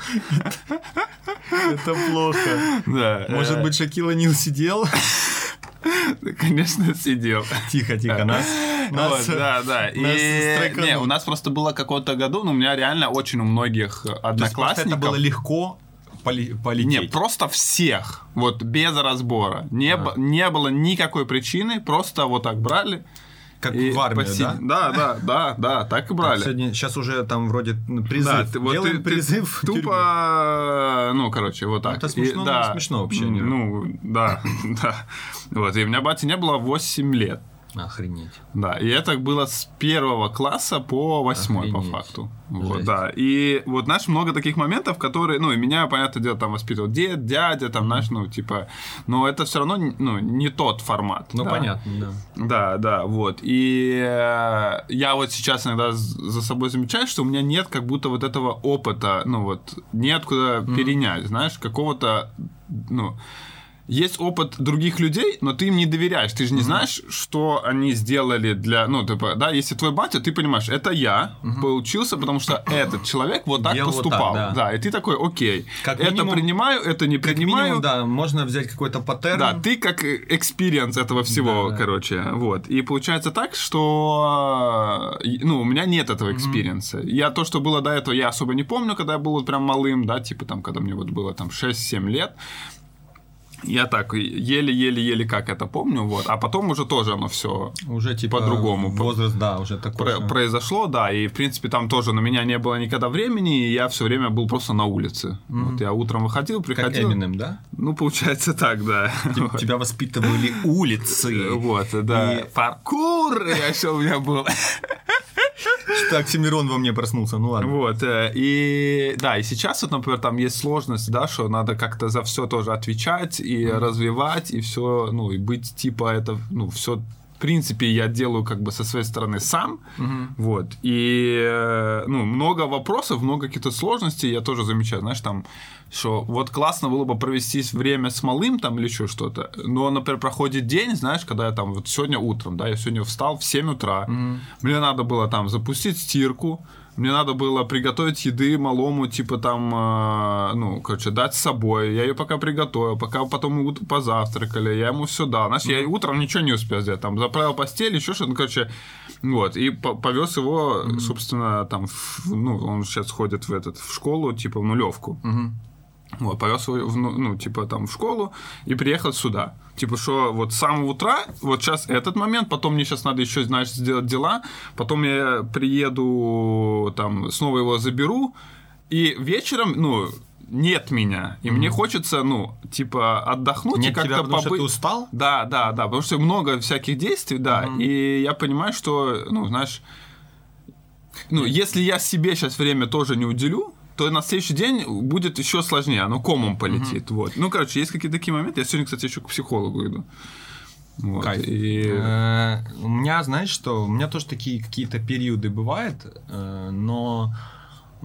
это, плохо. Да. Может э, быть, Шакил Нил сидел? Конечно, сидел. Тихо, тихо, нас... нас Вот, да, да. И не, у нас просто было какое-то году, ну, у меня реально очень у многих одноклассников... это было легко поли- полететь. Не, просто всех, вот без разбора. Не, А. не было никакой причины, просто вот так брали. Как и в армию, посид- да? Да, да, да, да, так и брали. Сегодня, сейчас уже там вроде призыв. Да, ты, вот Делаем ты, ты призыв. тюрьму. тупо, ну, короче, вот так. это смешно, И, не смешно вообще, не. Ну, да, да. Вот, и у меня бати не было 8 лет. Охренеть. Да, и это было с первого класса по восьмой, по факту. Вот, Жесть. да. И вот, знаешь, много таких моментов, которые, ну, и меня, понятное дело, там воспитывал дед, дядя, там, знаешь, ну, типа, но это все равно, ну, не тот формат. Ну, да. понятно, да. Да, да, вот. И э, я вот сейчас иногда за собой замечаю, что у меня нет как будто вот этого опыта, ну вот, неоткуда перенять, знаешь, какого-то, ну, есть опыт других людей, но ты им не доверяешь. Ты же не знаешь, что они сделали для... Ну, типа, да, если твой батя, ты понимаешь, это я поучился, потому что этот человек вот так Делал вот так, поступал. да. да. и ты такой, окей, Как это минимум- принимаю, это не Как принимаю. минимум, да, можно взять какой-то паттерн. Да, ты как experience этого всего, Да, да. короче, вот. И получается так, что, э, ну, у меня нет этого experience а. Я то, что было до этого, я особо не помню, когда я был вот прям малым, да, типа там, когда мне вот было там 6-7 лет. Я так еле-еле-еле как это помню, вот. А потом уже тоже оно все Уже типа По-другому. Возраст, да, уже такой. Про- произошло, да, и в принципе там тоже на меня не было никогда времени, и я все время был просто на улице. Вот я утром выходил, Как приходил. Эминем, да? Ну, получается так, да. Тебя воспитывали улицы. Вот, да. И- Паркур еще у меня был. Что Оксимирон во мне проснулся, ну ладно. Вот, э, и да, и сейчас вот, например, там есть сложность, да, что надо как-то за все тоже отвечать и развивать, и все, ну, и быть типа это, ну, все принципе, я делаю как бы со своей стороны сам, вот, и, э, ну, много вопросов, много каких-то сложностей я тоже замечаю, знаешь, там, что вот классно было бы провести время с малым там или еще что-то, но, например, проходит день, знаешь, когда я там, вот сегодня утром, да, я сегодня встал в 7 утра, мне надо было там запустить стирку, мне надо было приготовить еды малому, типа там, э, ну, короче, дать с собой. Я ее пока приготовил, пока потом позавтракали, я ему все дал. Знаешь, я утром ничего не успел сделать. Там заправил постель, еще что-то, ну, короче, вот. И по- повез его, собственно, там, в- ну, он сейчас ходит в этот, в школу, типа, в нулевку. Вот, повез его, в, ну, ну, типа, там, в школу и приехал сюда. Типа, что вот с самого утра, вот сейчас этот момент, потом мне сейчас надо еще, знаешь, сделать дела, потом я приеду, там, снова его заберу, и вечером, ну, нет меня. И мне хочется, ну, типа, отдохнуть и Нет тебя, как-то потому что побыть. ты устал? Да, да, да, потому что много всяких действий, да, и я понимаю, что, ну, знаешь, ну, если я себе сейчас время тоже не уделю, то на следующий день будет еще сложнее, оно комом полетит, вот. Ну, короче, есть какие-то такие моменты. Я сегодня, кстати, еще к психологу иду. Вот, Кайф. и... Э, У меня, знаешь что, у меня тоже такие какие-то периоды бывают, э, но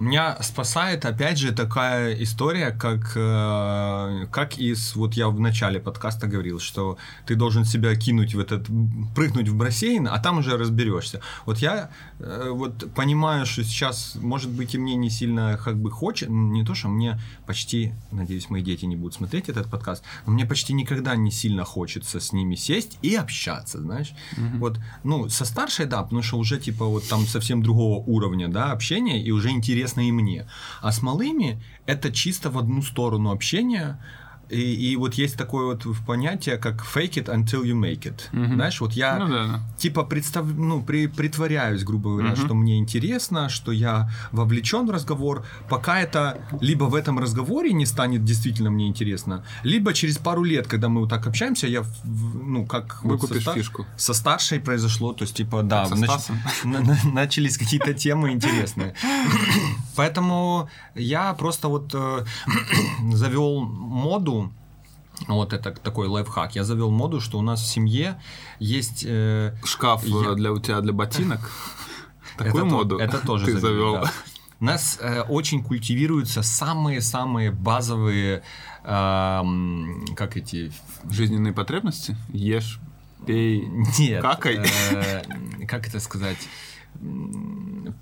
меня спасает, опять же, такая история, как, э, как из, вот я в начале подкаста говорил, что ты должен себя кинуть в этот, прыгнуть в бассейн, а там уже разберешься. Вот я э, вот понимаю, что сейчас, может быть, и мне не сильно как бы хочет, не то, что мне почти, надеюсь, мои дети не будут смотреть этот подкаст, но мне почти никогда не сильно хочется с ними сесть и общаться, знаешь. Вот, ну, со старшей, да, потому что уже, типа, вот там совсем другого уровня, да, общения, и уже интересно и мне. А с малыми это чисто в одну сторону общения, и, и вот есть такое вот понятие, как fake it until you make it. Знаешь, вот я Ну да, да. типа представ... ну, при... притворяюсь, грубо говоря, что мне интересно, что я вовлечен в разговор, пока это либо в этом разговоре не станет действительно мне интересно, либо через пару лет, когда мы вот так общаемся, я, ну, как... вот Выкупишь со ста- фишку. Со старшей произошло, то есть, типа, да, Со нач- начались какие-то темы интересные. Поэтому я просто вот э, завел моду, вот это такой лайфхак. Я завел моду, что у нас в семье есть э, Шкаф э, Я- для у тебя для ботинок. Такую это моду Это тоже ты завел. да. У нас э, очень культивируются самые-самые базовые, эм, как эти, Жизненные потребности? Ешь, пей, нет, какай. э, как это сказать,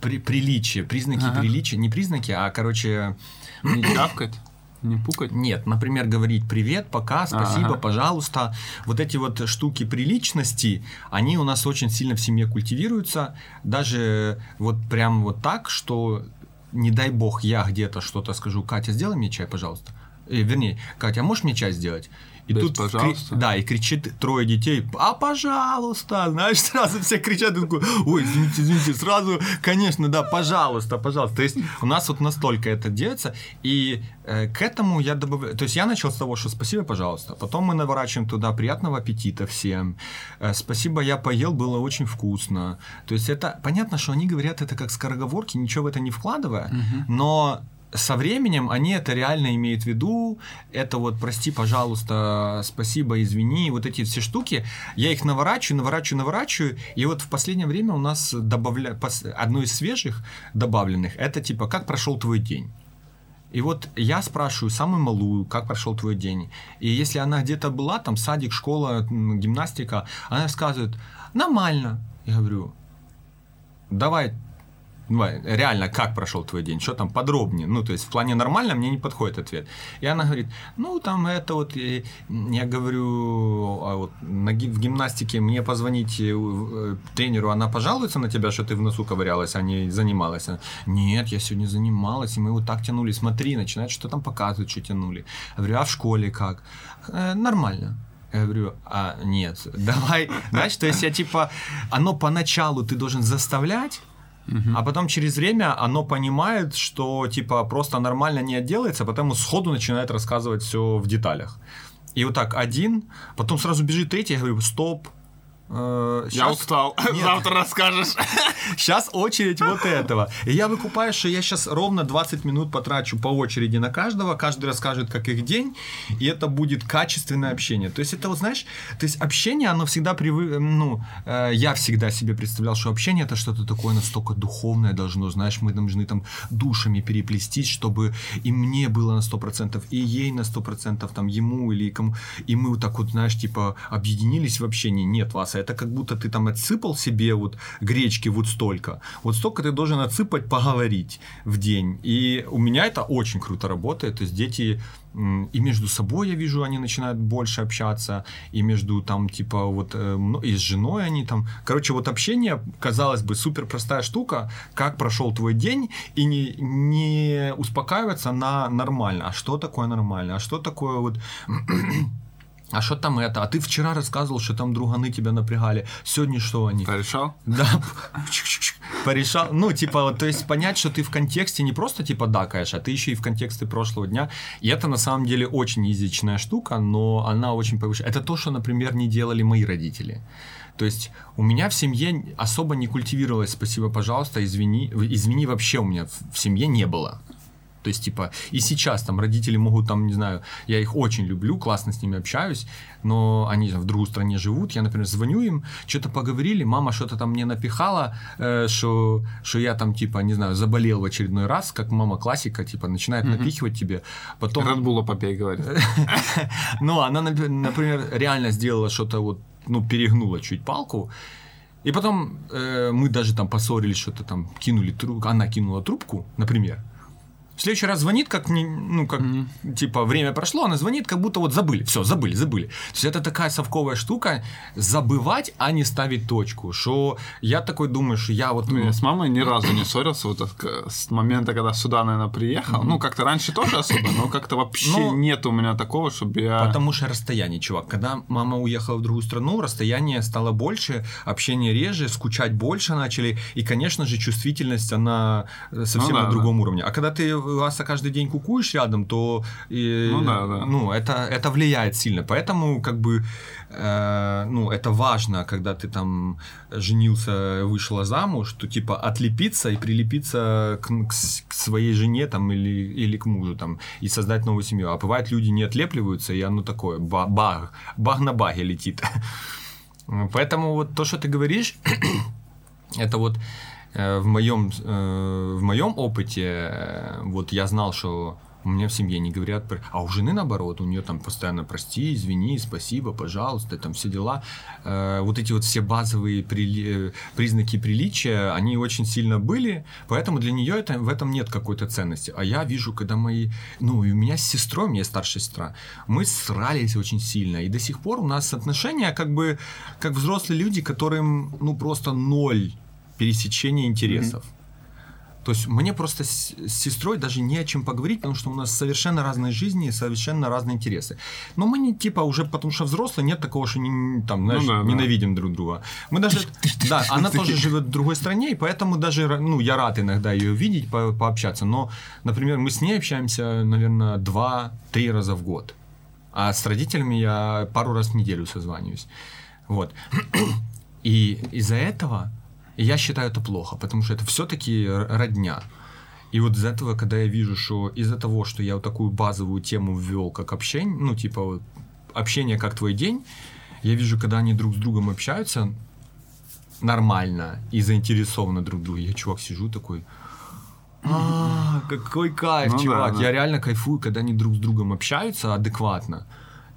при, приличие, признаки Ага. приличия, не признаки, а короче, не чавкать, не пукать. Нет, например, говорить привет, пока, спасибо, Ага. пожалуйста. Вот эти вот штуки приличности, они у нас очень сильно в семье культивируются. Даже вот прям вот так, что не дай бог я где-то что-то скажу, Катя, сделай мне чай, пожалуйста. Э, вернее, Катя, можешь мне чай сделать? И Без тут кри- «пожалуйста». да, и кричит трое детей, а пожалуйста, знаешь, сразу все кричат, и такой, ой, извините, извините, сразу, конечно, да, пожалуйста, пожалуйста. То есть у нас вот настолько это делается, и э, к этому я добавляю, то есть я начал с того, что спасибо, пожалуйста, потом мы наворачиваем туда приятного аппетита всем, Э, спасибо, я поел, было очень вкусно. То есть это, понятно, что они говорят это как скороговорки, ничего в это не вкладывая, но со временем они это реально имеют в виду. Это вот прости, пожалуйста, спасибо, извини, вот эти все штуки. Я их наворачиваю, наворачиваю, наворачиваю. И вот в последнее время у нас добавля... одно из свежих добавленных это типа как прошел твой день. И вот я спрашиваю самую малую, как прошел твой день. И если она где-то была, там садик, школа, гимнастика, она рассказывает, нормально. Я говорю, давай, реально, как прошел твой день, что там подробнее. Ну, то есть в плане нормально мне не подходит ответ. И она говорит, ну, там это вот, я говорю, а вот на в гимнастике мне позвонить э, э, тренеру, она пожалуется на тебя, что ты в носу ковырялась, а не занималась. Она, Нет, я сегодня занималась, и мы вот так тянули, смотри, начинает что там показывать, что тянули. Я говорю, а в школе как? «Э, нормально. Я говорю, а нет, давай, знаешь, то есть я типа, оно поначалу ты должен заставлять, а потом через время оно понимает, что типа просто нормально не отделается, потому сходу начинает рассказывать все в деталях. И вот так один, потом сразу бежит третий, я говорю, стоп. Э, Я устал. Нет. Завтра расскажешь. Сейчас очередь вот этого. И я выкупаю, что я сейчас ровно 20 минут потрачу по очереди на каждого, каждый расскажет, как их день, и это будет качественное общение. То есть это, вот знаешь, то есть общение, оно всегда привы... ну, э, я всегда себе представлял, что общение это что-то такое настолько духовное должно, знаешь, мы должны там душами переплестись, чтобы и мне было на 100%, и ей на 100%, там, ему или кому, и мы вот так вот, знаешь, типа, объединились в общении. Нет, Васа, это как будто ты там отсыпал себе вот гречки вот столько. Вот столько ты должен отсыпать, поговорить в день. И у меня это очень круто работает. То есть дети и между собой, я вижу, они начинают больше общаться, и между там, типа, вот, э, и с женой они там. Короче, вот общение, казалось бы, супер простая штука, как прошел твой день, и не, не успокаиваться на нормально. А что такое нормально? А что такое вот а что там это? А ты вчера рассказывал, что там друганы тебя напрягали. Сегодня что они? Порешал? Да, порешал. Ну, типа, вот, то есть понять, что ты в контексте не просто типа дакаешь, а ты еще и в контексте прошлого дня. И это на самом деле очень язычная штука, но она очень повышает. Это то, что, например, не делали мои родители. То есть у меня в семье особо не культивировалось «спасибо, пожалуйста, извини». Извини вообще у меня в- в семье не было. То есть, типа, и сейчас там родители могут, там, не знаю, я их очень люблю, классно с ними общаюсь, но они там в другой стране живут, я, например, звоню им, что-то поговорили, мама что-то там мне напихала, э, что, что я там, типа, не знаю, заболел в очередной раз, как мама классика, типа, начинает напихивать тебе, потом... Bull попей, говорит. Ну, она, например, реально сделала что-то вот, ну, перегнула чуть палку. И потом э, мы даже там поссорились, что-то там кинули трубку, она кинула трубку, например. В следующий раз звонит, как, не, ну, как, типа, время прошло, она звонит, как будто вот забыли, все, забыли, забыли. То есть это такая совковая штука, забывать, а не ставить точку. Что я такой думаю, что я вот... Ну, я с мамой ни разу не ссорился вот так, с момента, когда сюда, наверное, приехал. Ну, как-то раньше тоже особо, но как-то вообще Ну, нет у меня такого, чтобы я... Потому что расстояние, чувак. Когда мама уехала в другую страну, расстояние стало больше, общение реже, скучать больше начали, и, конечно же, чувствительность, она э, совсем Ну да, на другом уровне. А когда ты вас каждый день кукуешь рядом, то э, Ну да, да. ну, это, это влияет сильно. Поэтому, как бы, э, ну, это важно, когда ты там женился, вышла замуж, то, типа, отлепиться и прилепиться к, к к своей жене там или, или к мужу там и создать новую семью. А бывает, люди не отлепливаются, и оно такое, ба- баг, баг на баге летит. Поэтому вот то, что ты говоришь, это вот в моем, э, в моем опыте, э, вот я знал, что у меня в семье не говорят, про- а у жены наоборот, у нее там постоянно прости, извини, спасибо, пожалуйста, там все дела. Э, Вот эти вот все базовые прили- э, признаки приличия, они очень сильно были, поэтому для нее это, в этом нет какой-то ценности. А я вижу, когда мои, ну и у меня с сестрой, у меня старшая сестра, мы срались очень сильно, и до сих пор у нас отношения как бы как взрослые люди, которым ну просто ноль пересечения интересов. То есть мне просто с, с сестрой даже не о чем поговорить, потому что у нас совершенно разные жизни и совершенно разные интересы. Но мы не типа уже, потому что взрослые, нет такого, что не, там, знаешь, да, да. ненавидим друг друга. Мы даже, да, она тоже живет в другой стране, и поэтому даже, ну, я рад иногда ее видеть, по- пообщаться. Но, например, мы с ней общаемся, наверное, два-три раза в год. А с родителями я пару раз в неделю созваниваюсь. Вот. И из-за этого я считаю это плохо, потому что это все-таки родня. И вот из этого, когда я вижу, что из-за того, что я вот такую базовую тему ввел, как общение, ну, типа вот, общение как твой день, я вижу, когда они друг с другом общаются нормально и заинтересованно друг в друге, я, чувак, сижу такой, а, какой кайф, Ну да, чувак. да. Я реально кайфую, когда они друг с другом общаются адекватно.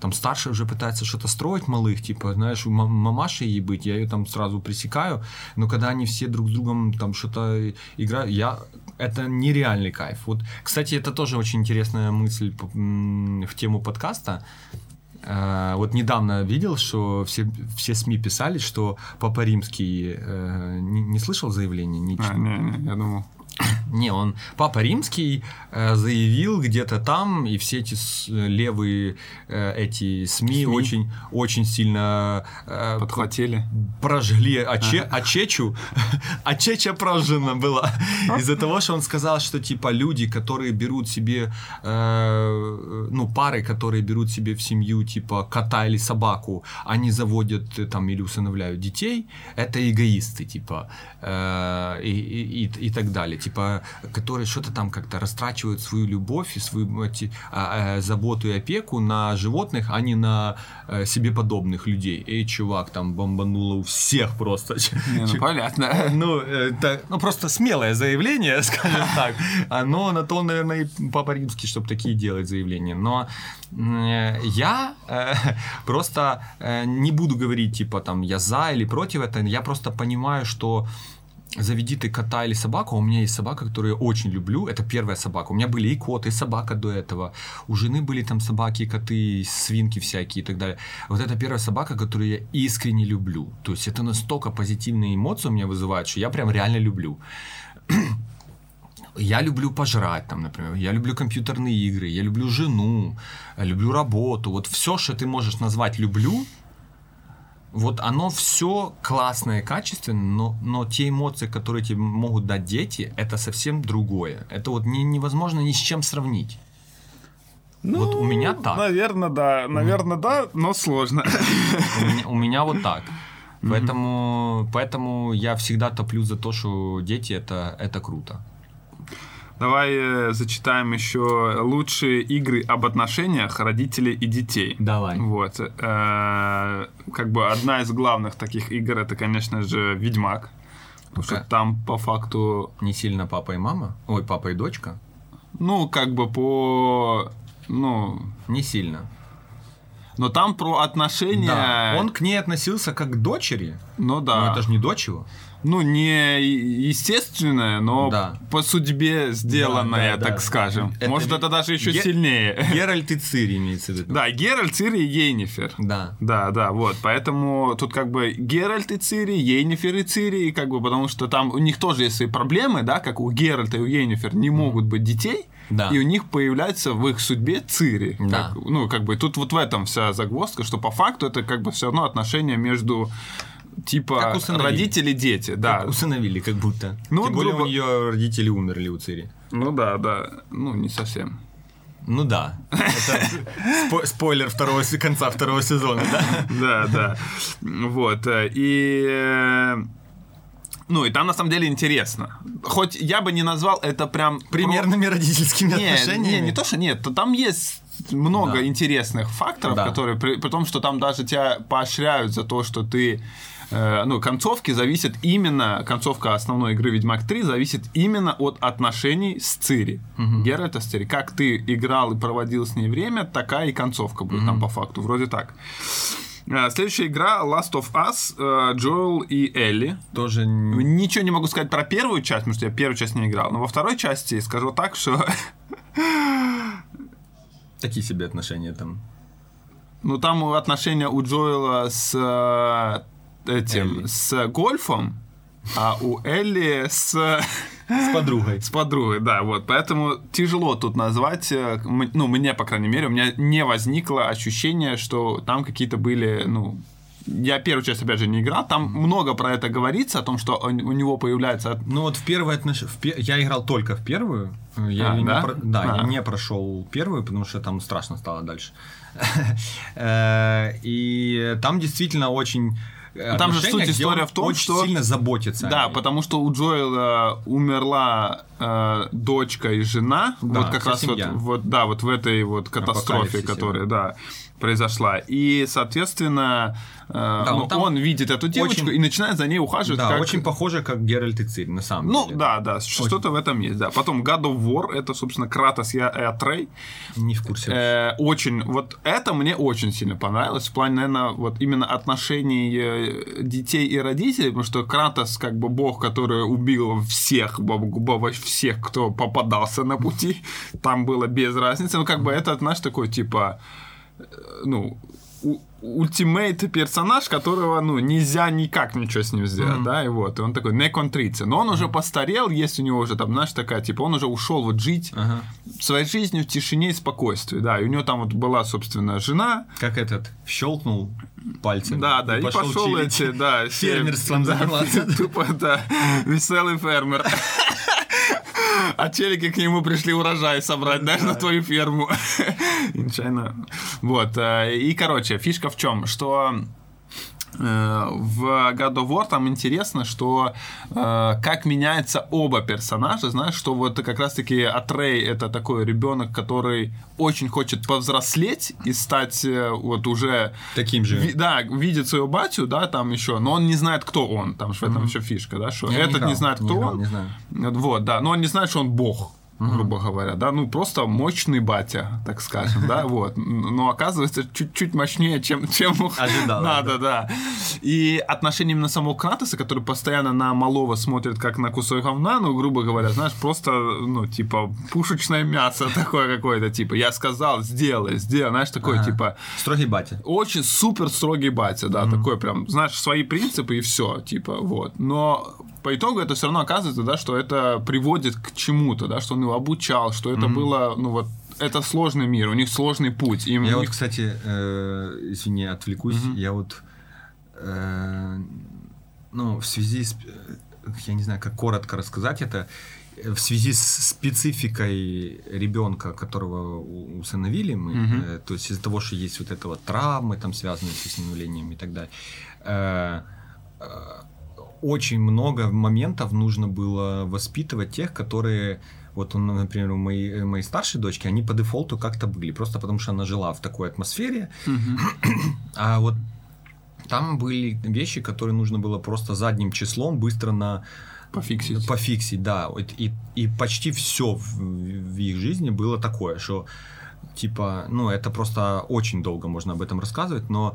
Там старший уже пытается что-то строить малых, типа, знаешь, у мам- мамаши ей быть, я ее там сразу пресекаю, но когда они все друг с другом там что-то играют, я... Это нереальный кайф. Вот, кстати, это тоже очень интересная мысль в тему подкаста. Э, Вот недавно видел, что все, все СМИ писали, что Папа Римский э, не, не слышал заявления? Не, А, не, не, я думал. не, он Папа Римский э, заявил где-то там, и все эти левые э, эти СМИ, СМИ. очень очень сильно э, Подхватили. прожгли Аче, Ачечу. Ачеча прожжена была. Из-за того, что он сказал, что типа люди, которые берут себе, ну, пары, которые берут себе в семью типа кота или собаку, они заводят там или усыновляют детей, это эгоисты, типа, и, и, и- и так далее. Типа, которые что-то там как-то растрачивают свою любовь и свою эти, а, э, заботу и опеку на животных, а не на э, себе подобных людей. Эй, чувак, там бомбануло у всех просто. Не, ну, понятно. Ну, это, ну, просто смелое заявление, скажем так. Оно на то, наверное, и Папа Римский, чтобы такие делать заявления. Но э, я э, просто не буду говорить, типа, там, я за или против этого. Я просто понимаю, что заведи ты кота или собаку, а у меня есть собака, которую я очень люблю, это первая собака. У меня были и кот, и собака до этого. У жены были там собаки, коты, свинки всякие и так далее. Вот это первая собака, которую я искренне люблю. То есть это настолько позитивные эмоции у меня вызывает, что я прям реально люблю. Я люблю пожрать, там, например, я люблю компьютерные игры, я люблю жену, люблю работу. Вот все, что ты можешь назвать люблю, вот оно все классное и качественное, но, но те эмоции, которые тебе могут дать дети, это совсем другое. Это вот не, невозможно ни с чем сравнить. вот у меня так. Наверное, да. Наверное, да, но сложно. У меня, у меня вот так. Поэтому, поэтому я всегда топлю за то, что дети это, это круто. Давай э, зачитаем еще лучшие игры об отношениях родителей и детей. Давай. Вот. Э, как бы одна из главных таких игр это, конечно же, Ведьмак. Потому что Какая? там по факту, Не сильно папа и мама? Ой, папа и дочка? ну, как бы по... Ну, Не сильно. но там про отношения... Да. Он к ней относился как к дочери. Ну да. Но это же не дочь его. Ну, не естественное, но Да. по судьбе сделанное, Да, да, так да. скажем. Это Может, ви- это даже еще Ге- сильнее. Геральт и Цири имеется в виду. Да, Геральт, Цири и Йеннифер. Да. Да, да, вот. Поэтому тут как бы Геральт и Цири, Йеннифер и Цири, и как бы потому что там у них тоже есть свои проблемы, да, как у Геральта и у Йеннифер не могут быть детей, Да. и у них появляется в их судьбе Цири. Да. Как- ну, как бы тут вот в этом вся загвоздка, что по факту это как бы все равно отношения между типа Как усыновили. родители-дети, да. Как Усыновили, как будто. Ну, Тем более грубо- у нее родители умерли у Цири. Ну да, да, ну не совсем. Ну да. Это спо- спойлер второго, конца второго сезона, да? Да, да. Вот. э, И... э, Ну, и там на самом деле интересно. Хоть я бы не назвал это прям... про- Примерными родительскими Не, отношениями. не, не то, что нет, то там есть много Да. интересных факторов, Да. которые, при, при том, что там даже тебя поощряют за то, что ты э, ну, концовки зависят именно, концовка основной игры Ведьмак 3 зависит именно от отношений с Цири. Геральта с Цири. Как ты играл и проводил с ней время, такая и концовка будет там по факту. Вроде так. Э, Следующая игра Last of Us, э, Джоэл и Элли. Тоже Ничего не могу сказать про первую часть, потому что я первую часть не играл. Но во второй части скажу так, что такие себе отношения там. ну там отношения у Джоэла с э, этим, Элли. с гольфом, а у Элли с, С подругой. с подругой, да, вот. Поэтому тяжело тут назвать, э, ну, мне, по крайней мере, у меня не возникло ощущения, что там какие-то были, ну, я первую часть, опять же, не играл, там много про это говорится, о том, что у у него появляется Ну вот в первое отнош... в пе- Я играл только в первую. Я А, не да? про- да, я А. не прошел первую, потому что там страшно стало дальше. Э, И там действительно очень э, Ну, там же суть история в том, очень что- сильно заботится. Да, потому что у Джоэла умерла э, дочка и жена, Да, вот как раз вот, семья. вот, да, вот в этой вот катастрофе, которая, да, произошла. И, соответственно, э, ну, он там он видит эту девочку очень- и начинает за ней ухаживать. Да, как- очень похоже, как Геральт и Цири, на самом Ну, деле. да, да, что-то в этом есть, да. Потом God of War, это, собственно, Кратос и Атрей. Не в курсе. Э, очень, вот это мне очень сильно понравилось, в плане, наверное, вот именно отношений э, детей и родителей, потому что Кратос, как бы бог, который убил всех, всех, кто попадался на пути, там было без разницы, ну, как бы это, знаешь, такой, типа, э, ну, ультимейт персонаж, которого, ну, нельзя никак ничего с ним сделать, да, и вот, и он такой не контрится. Но он уже постарел, есть у него уже там, знаешь, такая, типа, он уже ушел вот жить Ага. своей жизнью в тишине и спокойствии, да, и у него там вот была, собственно, жена, Как этот, щелкнул пальцем. да, да, и пошел, чилить. эти, да, Фермерством да, заниматься. Тупо, да, веселый фермер. А челики к нему пришли урожай собрать, даже на твою ферму. Нечаянно. Вот. э, И, короче, фишка в чем? Что в God of War там интересно, что э, как меняются оба персонажа, знаешь, что вот как раз-таки Атрей это такой ребенок, который очень хочет повзрослеть и стать э, вот уже Таким же. Ви- да, видит своего батю, да, там еще, но он не знает, кто он. Там же в этом еще фишка, да, что Я этот играл, не знает, кто играл, он. Не знаю. Вот, да, но он не знает, что он бог грубо говоря, да, ну просто мощный батя, так скажем, да, вот, но оказывается чуть-чуть мощнее, чем, чем Ожидал, надо, да. И отношение именно самого Кратоса, который постоянно на малого смотрит как на кусок говна, ну, грубо говоря, знаешь, просто, ну, типа, пушечное мясо такое какое-то, типа, я сказал, сделай, сделай, знаешь, такое, Ага. типа, Строгий батя. очень супер строгий батя, да, такой прям, знаешь, свои принципы и все, типа, вот. Но по итогу это все равно оказывается, да, что это приводит к чему-то, да, что он его обучал, что это было, ну вот, это сложный мир, у них сложный путь. Им, Я у вот, них- кстати, э, извини, отвлекусь. Я вот, э, ну, в связи с, я не знаю, как коротко рассказать это, в связи с спецификой ребенка, которого усыновили мы, Мгм. э, то есть из-за того, что есть вот это вот травмы, там, связанные с усыновлением и так далее, э, э, очень много моментов нужно было воспитывать тех, которые вот, он, например, у моей, э, моей старшей дочки, они по дефолту как-то были, просто потому что она жила в такой атмосфере, а вот там были вещи, которые нужно было просто задним числом быстро на Пофиксить. пофиксить, да. И, и почти все в, в их жизни было такое, что типа, ну, это просто очень долго можно об этом рассказывать, но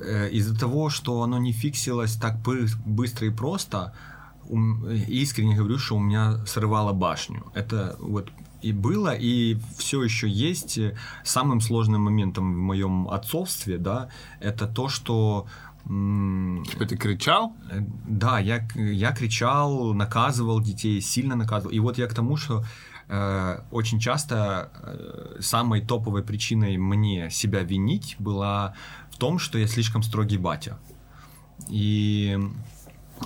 э, из-за того, что оно не фиксилось так бы- быстро и просто, ум- искренне говорю, что у меня срывало башню. Это вот и было, и все еще есть э, самым сложным моментом в моем отцовстве, да, это то, что Типа ты кричал? Э, Да, я, я кричал, наказывал детей, сильно наказывал. И вот я к тому, что э, очень часто э, самой топовой причиной мне себя винить была в том, что я слишком строгий батя. И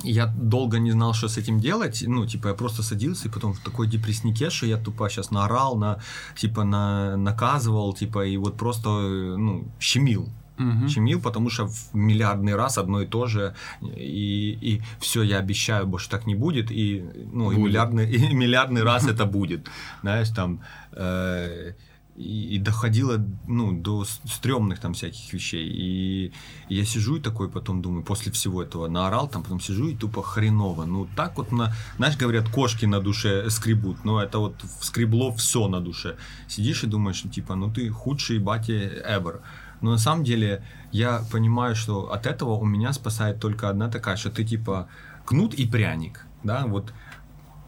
я долго не знал, что с этим делать. Ну, типа, я просто садился, и потом в такой депресснике, что я тупо сейчас наорал, на, типа, на, наказывал, типа, и вот просто, э, ну, щемил Мгм. щемил, потому что в миллиардный раз одно и то же, и, и все, я обещаю, больше так не будет, и, ну, и, Будет. миллиардный, и миллиардный раз это будет, знаешь, там, э, и, и доходило, ну, до стрёмных там всяких вещей, и, и я сижу и такой потом думаю, после всего этого наорал, там, потом сижу и тупо хреново, ну, так вот, на, знаешь, говорят, кошки на душе скребут, но это вот скребло все на душе, сидишь и думаешь, ну, типа, ну, ты худший батя ever, но на самом деле я понимаю, что от этого у меня спасает только одна такая, что ты типа кнут и пряник. Да, вот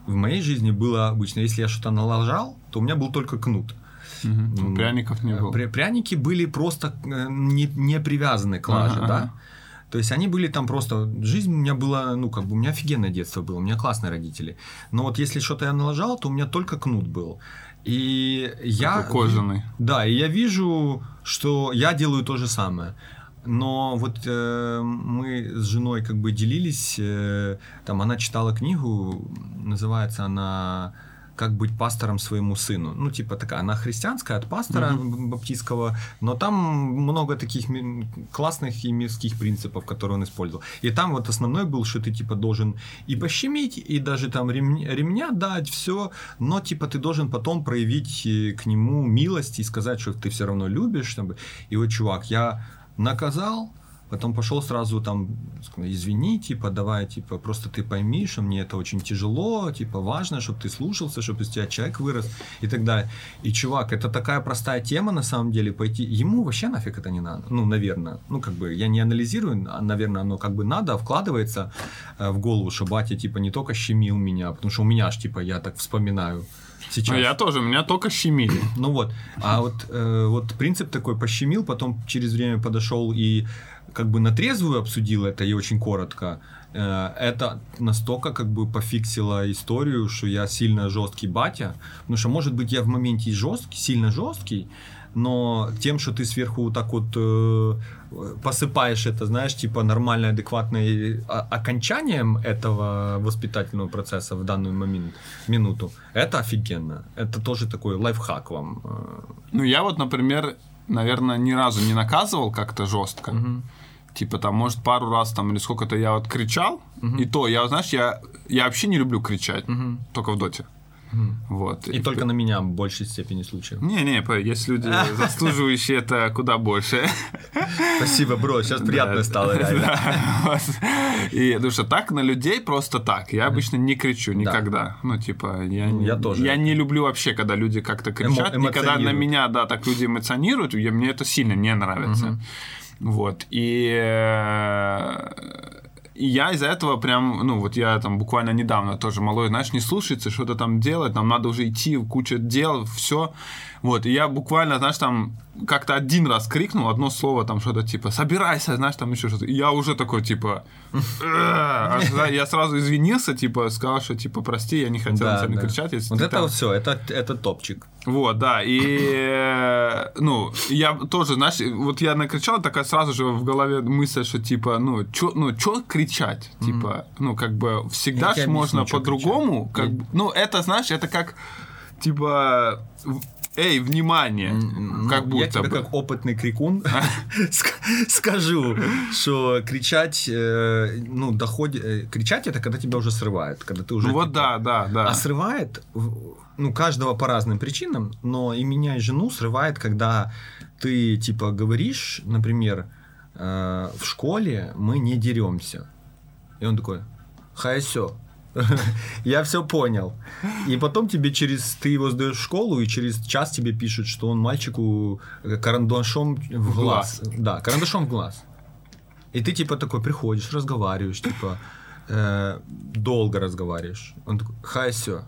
в моей жизни было обычно, если я что-то налажал, то у меня был только кнут. М, Пряников не было. Пря- Пряники были просто э, не, не привязаны к лаже, Ага, да. ага. То есть они были там просто... Жизнь у меня была, ну, как бы, у меня офигенное детство было, у меня классные родители. Но вот если что-то я налажал, то у меня только кнут был. И я... Кожаный. Да, и я вижу, что я делаю то же самое. Но вот э, мы с женой как бы делились, э, там она читала книгу, называется она «Как быть пастором своему сыну». Ну, типа такая, она христианская от пастора Мгм. баптистского, но там много таких классных и мирских принципов, которые он использовал. И там вот основной был, что ты типа должен и пощемить, и даже там ремня, ремня дать, все, но типа ты должен потом проявить э, к нему милость и сказать, что ты все равно любишь. там. И вот, чувак, я наказал, потом пошел сразу там, извини, типа, давай, типа, просто ты пойми, что мне это очень тяжело, типа, важно, чтобы ты слушался, чтобы из тебя человек вырос и так далее. И, чувак, это такая простая тема, на самом деле, пойти, ему вообще нафиг это не надо, ну, наверное, ну, как бы, я не анализирую, а, наверное, оно как бы надо, вкладывается э, в голову, что батя, типа, не только щемил меня, потому что у меня аж, типа, я так вспоминаю сейчас. Ну, я тоже, меня только щемили. Ну вот, а вот, э, вот принцип такой пощемил, потом через время подошел и как бы на трезвую обсудил это и очень коротко. Э, Это настолько как бы пофиксило историю, что я сильно жесткий батя. Потому что, может быть, я в моменте жесткий, сильно жесткий, но тем, что ты сверху вот так вот э, посыпаешь это, знаешь, типа нормально, адекватное о- окончанием этого воспитательного процесса в данную момент, минуту, это офигенно. Это тоже такой лайфхак вам. э. Ну, я вот, например, наверное, ни разу не наказывал как-то жестко. Типа там, может, пару раз там или сколько-то я вот кричал, и то, я, знаешь, я, я вообще не люблю кричать, только в доте. Вот. И только на меня в большей степени случаев. Не-не, есть люди, заслуживающие это куда больше. Спасибо, бро, сейчас приятно стало реально. И потому что так на людей просто так. Я обычно не кричу никогда. Ну, типа, я, Ну, не- я тоже. Я не люблю вообще, когда люди как-то кричат. Эмо- Никогда на меня, да, так люди эмоционируют, я- мне это сильно не нравится. Вот. И э, И я из-за этого прям, ну, вот я там буквально недавно тоже малой, знаешь, не слушается, что-то там делать, нам надо уже идти, куча дел, все. Вот, и я буквально, знаешь, там как-то один раз крикнул одно слово, там что-то типа «собирайся», знаешь, там еще что-то. И я уже такой, типа, я сразу извинился, типа, сказал, что, типа, прости, я не хотел на тебя кричать. Вот это там». вот все, это топчик. Вот, да, и, э, ну, я тоже, знаешь, вот я накричал, такая сразу же в голове мысль, что, типа, ну, чё, ну, чё кричать? Типа, ну, как бы, всегда Я ж тебе можно по-другому, как Я- ну, это, знаешь, это как, типа, эй, внимание, Ну, как я будто тебе бы. как опытный крикун ск- скажу, что кричать, э, ну, доходит... э, Кричать это когда тебя уже срывают, когда ты уже... Ну, вот типа, да, да, да. А срывает, ну, каждого по разным причинам, но и меня, и жену срывает, когда ты, типа, говоришь, например, э, в школе мы не деремся. И он такой, хай все. Я все понял. И потом тебе через... Ты его сдаешь в школу, и через час тебе пишут, что он мальчику э, карандашом в глаз. Да, карандашом в глаз. И ты типа такой приходишь, разговариваешь, типа э, долго разговариваешь. Он такой, хай все.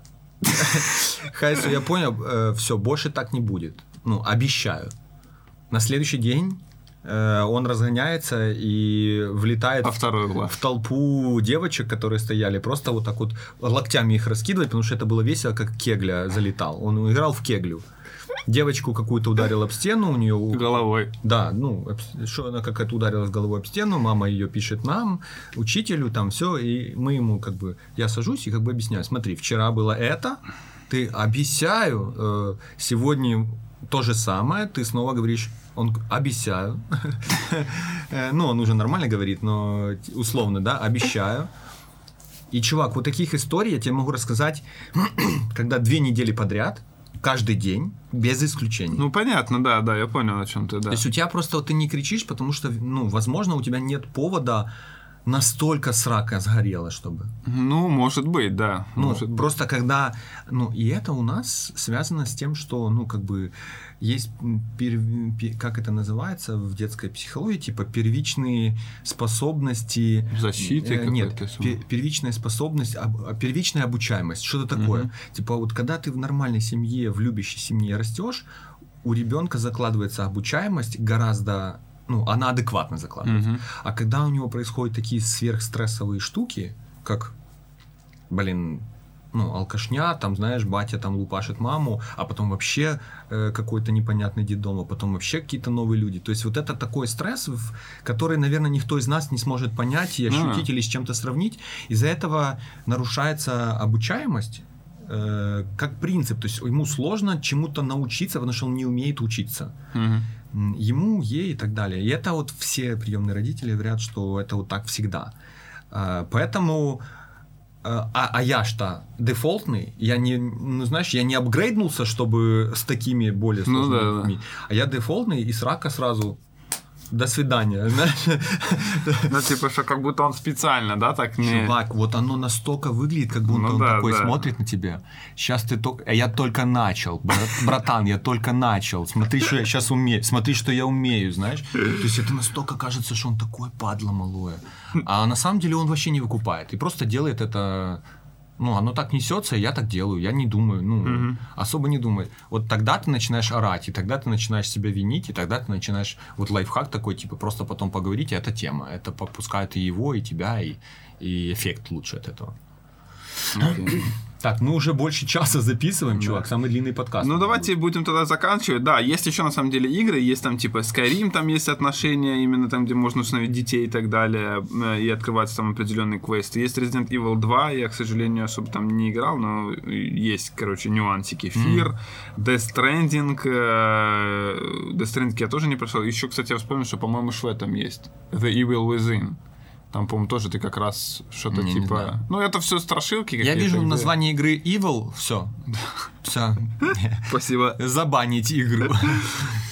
Хай все, я понял, все, больше так не будет. Ну, обещаю. На следующий день э, он разгоняется и влетает А в в толпу девочек, которые стояли, просто вот так вот локтями их раскидывать, потому что это было весело, как кегля залетал. Он играл в кеглю. Девочку какую-то ударил об стену, у нее... Головой. Да, ну, что она какая-то ударилась головой об стену, мама ее пишет нам, учителю, там все, и мы ему как бы, я сажусь и как бы объясняю, смотри, вчера было это, ты обещаю, э, сегодня то же самое, ты снова говоришь, он обещаю, Э, ну, он уже нормально говорит, но условно, да, обещаю. И, чувак, вот таких историй я тебе могу рассказать, когда две недели подряд, каждый день, без исключения. Ну, понятно, да, да, я понял, о чем ты, да. То есть у тебя просто вот ты не кричишь, потому что, ну, возможно, у тебя нет повода настолько срака сгорела, чтобы. Ну, может быть, да. Ну, может быть. просто когда, ну, и это у нас связано с тем, что, ну, как бы есть, пер- пе- как это называется в детской психологии, типа первичные способности. Защиты Э, Нет, первичная способность, об- а, первичная обучаемость, что-то такое. Мгм. Типа вот когда ты в нормальной семье, в любящей семье растешь, у ребенка закладывается обучаемость гораздо, ну, она адекватно закладывается. Мгм. А когда у него происходят такие сверхстрессовые штуки, как, блин, ну, алкашня, там, знаешь, батя там лупашит маму, а потом вообще э, какой-то непонятный детдом, а потом вообще какие-то новые люди. То есть вот это такой стресс, который, наверное, никто из нас не сможет понять и Ну ощутить или с чем-то сравнить. Из-за этого нарушается обучаемость э, как принцип. То есть ему сложно чему-то научиться, потому что он не умеет учиться м, ему, ей и так далее. И это вот все приемные родители говорят, что это вот так всегда. А, Поэтому а, а, я что, дефолтный? Я не, ну знаешь, я не апгрейднулся, чтобы с такими более Ну сложными да, да. людьми. А я дефолтный и с рака сразу до свидания, знаешь. Ну, типа, что как будто он специально, да, так не... Чувак, вот оно настолько выглядит, как будто Ну он да, такой да. смотрит на тебя. Сейчас ты только... Я только начал, брат- братан, я только начал. Смотри, что я сейчас умею. Смотри, что я умею, знаешь. То есть это настолько кажется, что он такой падла малое. А на самом деле он вообще не выкупает. И просто делает это... Ну, оно так несется, и я так делаю. Я не думаю, ну, Мгм. особо не думаю. Вот тогда ты начинаешь орать, и тогда ты начинаешь себя винить, и тогда ты начинаешь... Вот лайфхак такой, типа, просто потом поговорить, и это тема. Это попускает и его, и тебя, и, и эффект лучше от этого. Окей. Так, мы уже больше часа записываем, чувак. Самый длинный подкаст. Ну, давайте будем тогда заканчивать. Да, есть еще на самом деле игры, есть там типа Skyrim, там есть отношения, именно там, где можно установить детей и так далее, э, и открываются там определенные квесты. Есть Resident Evil 2, я, к сожалению, особо там не играл, но есть, короче, нюансики. Fear, Death Stranding, э, Death Stranding я тоже не прошел. Еще, кстати, я вспомнил, что, по-моему, Шве там есть. The Evil Within. Там, по-моему, тоже ты как раз что-то Не, не типа... знаю. ну, это все страшилки Я какие-то, вижу где- название игры Evil, все. Все. Спасибо. Забанить игру.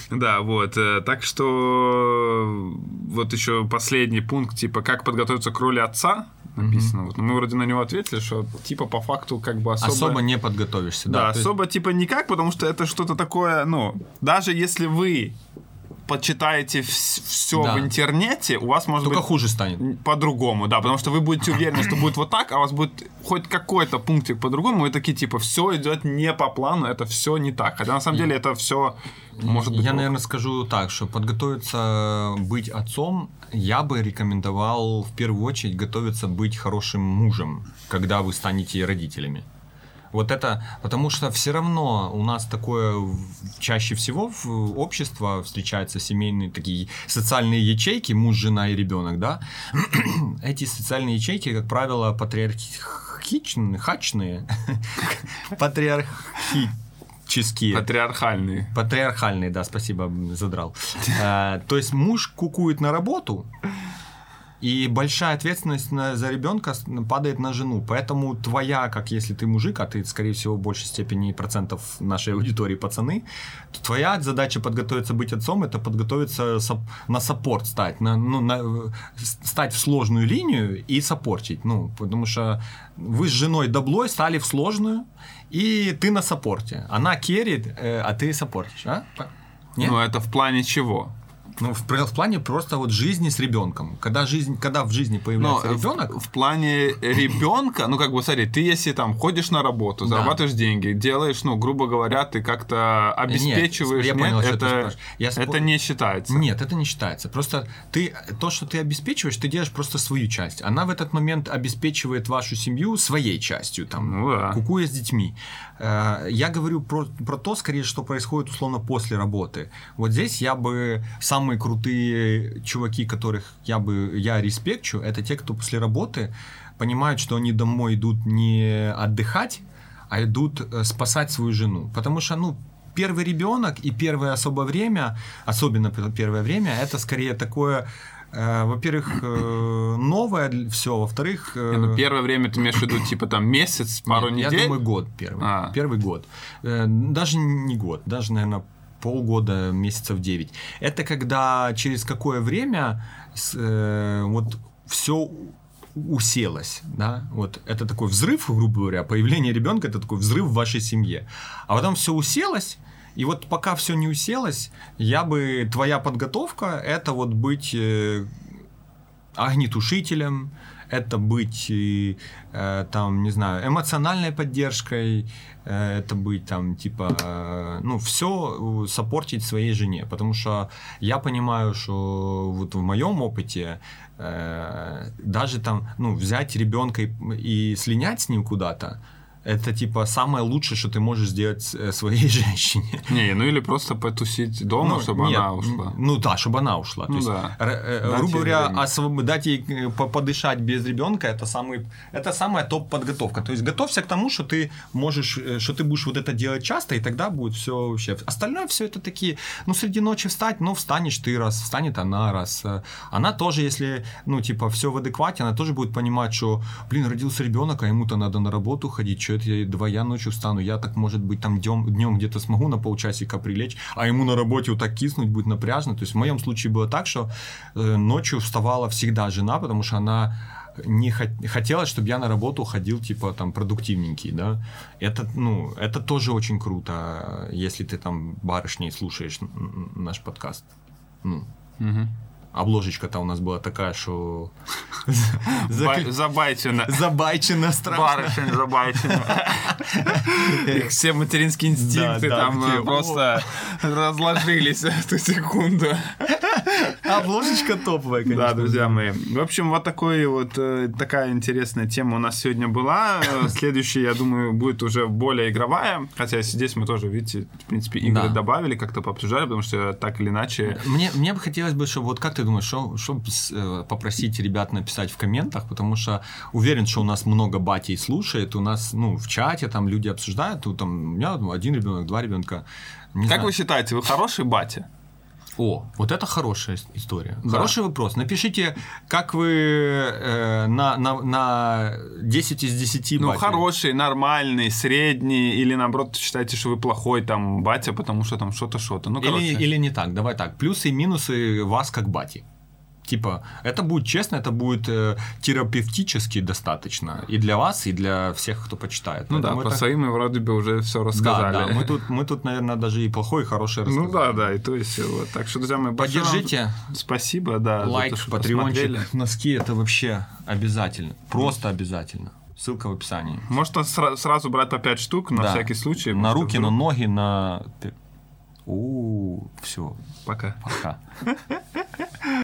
Да, вот. э, Так что вот еще последний пункт, типа, как подготовиться к роли отца, написано. Вот, но мы вроде на него ответили, что типа по факту как бы особо... Особо не подготовишься, Да, да. то есть- особо типа никак, потому что это что-то такое, ну, даже если вы почитаете все Да. в интернете, у вас может Только быть хуже станет. по-другому, да, потому что вы будете уверены, что будет вот так, а у вас будет хоть какой-то пунктик по-другому, и такие типа все идет не по плану, это все не так. Хотя на самом деле это все может быть. Я, наверное, скажу так, что подготовиться быть отцом, я бы рекомендовал в первую очередь готовиться быть хорошим мужем, когда вы станете родителями. Вот это, потому что все равно у нас такое чаще всего в общество встречаются семейные такие социальные ячейки, муж, жена и ребенок, да. Эти социальные ячейки, как правило, патриархичные, хачные, патриархические. Патриархальный. Патриархальный, да, спасибо, задрал. Э, То есть муж кукует на работу, и большая ответственность за ребенка падает на жену. Поэтому твоя, как если ты мужик, а ты, скорее всего, в большей степени процентов нашей аудитории пацаны, то твоя задача подготовиться быть отцом, это подготовиться на саппорт стать, на, ну, на, э, стать в сложную линию и саппортить. Ну, потому что вы с женой доблой стали в сложную, и ты на саппорте. Она керит, э, а ты саппортишь. А? Нет? Ну, это в плане чего? Ну, в, в плане просто вот жизни с ребенком. Когда, жизнь, когда в жизни Но появляется в- ребенок, В, плане ребенка, ну как бы смотри, ты если там ходишь на работу, Да. зарабатываешь деньги, делаешь, ну грубо говоря, ты как-то обеспечиваешь, я нет, понял, это, спрашиваешь. Я это спор- не считается. Нет, это не считается. Просто ты то, что ты обеспечиваешь, ты делаешь просто свою часть. Она в этот момент обеспечивает вашу семью своей частью, там, Ну да. кукуя с детьми. Э, Я говорю про, про то, скорее, что происходит условно после работы. Вот здесь я бы самые крутые чуваки, которых я бы я респекчу, это те, кто после работы понимают, что они домой идут не отдыхать, а идут э, спасать свою жену. Потому что, ну, первый ребенок и первое особое время, особенно пер- первое время, это скорее такое, э, во-первых, э, новое все, во-вторых... ну, первое время ты имеешь в виду, типа там месяц, пару нет, недель. Я думаю, год первый. А. Первый год. Даже не год, даже, наверное, полгода, месяцев 9. Это когда через какое время э, вот все уселось, да, вот это такой взрыв, грубо говоря, появление ребенка это такой взрыв в вашей семье, а потом все уселось, и вот пока все не уселось, я бы твоя подготовка это вот быть э, огнетушителем, это быть, э, там, не знаю, эмоциональной поддержкой, э, это быть там, типа, э, ну, все сопортить своей жене, потому что я понимаю, что вот в моем опыте э, даже там, ну, взять ребенка и, и слинять с ним куда-то, это типа самое лучшее, что ты можешь сделать э, своей женщине. Не, ну или просто потусить дома, Ну, чтобы нет, она ушла. Ну да, чтобы она ушла. Ну То есть, да. р- э, грубо говоря, освоб- дать ей э, по- подышать без ребенка это самый, это самая топ подготовка. То есть готовься к тому, что ты можешь, что ты будешь вот это делать часто, и тогда будет все вообще. Остальное все это такие, ну среди ночи встать, ну встанешь ты раз, встанет она раз. Она тоже, если, ну типа все в адеквате, она тоже будет понимать, что, блин, родился ребенок, а ему-то надо на работу ходить, что это я, давай я ночью встану, я так, может быть, там днем, днем где-то смогу на полчасика прилечь, а ему на работе вот так киснуть будет напряжно. То есть в моем случае было так, что э, ночью вставала всегда жена, потому что она не хот- хотела, чтобы я на работу ходил, типа, там, продуктивненький, да. Это, ну, это тоже очень круто, если ты там барышней слушаешь наш подкаст. Ну, Обложечка-то у нас была такая, что... Бай- Забайчено. Забайчена страшно. Барышень забайчено. Их все материнские инстинкты там э, просто разложились в эту секунду. Обложечка топовая, конечно. Да, друзья мои. В общем, вот такой вот э, такая интересная тема у нас сегодня была. Следующая, я думаю, будет уже более игровая. Хотя здесь мы тоже, видите, в принципе, игры добавили, как-то пообсуждали, потому что так или иначе... Мне, мне бы хотелось бы, чтобы вот как ты думаешь, что, что э, попросить ребят написать в комментах, потому что уверен, что у нас много батей слушает, у нас, ну, в чате там люди обсуждают, тут там у меня ну, один ребенок, два ребенка. Не Как знаю. вы считаете, вы хороший батя? О, вот это хорошая ис- история. Да. Хороший вопрос. Напишите, как вы э, на, на, на 10 из 10 Ну, батей. хороший, нормальный, средний, или наоборот считаете, что вы плохой там батя, потому что там что-то, что-то. Ну, короче. Или, или не так, давай так. Плюсы и минусы вас как бати. Типа, это будет честно, это будет э, терапевтически достаточно. И для вас, и для всех, кто почитает. Ну да, Поэтому по это- своим мы вроде бы уже все Да, рассказали. да, мы тут, мы тут, наверное, даже и плохое, и хорошее Ну рассказали. да, да, и то есть вот. Так что, друзья, мы большое вам Поддержите Спасибо, да. за то, лайк, что патреончик, носки, это вообще обязательно. Просто обязательно. Ссылка в описании. Можно сра- сразу брать по 5 штук на Да. всякий случай. На руки, вдруг. на ноги, на... У, все, Пока. пока.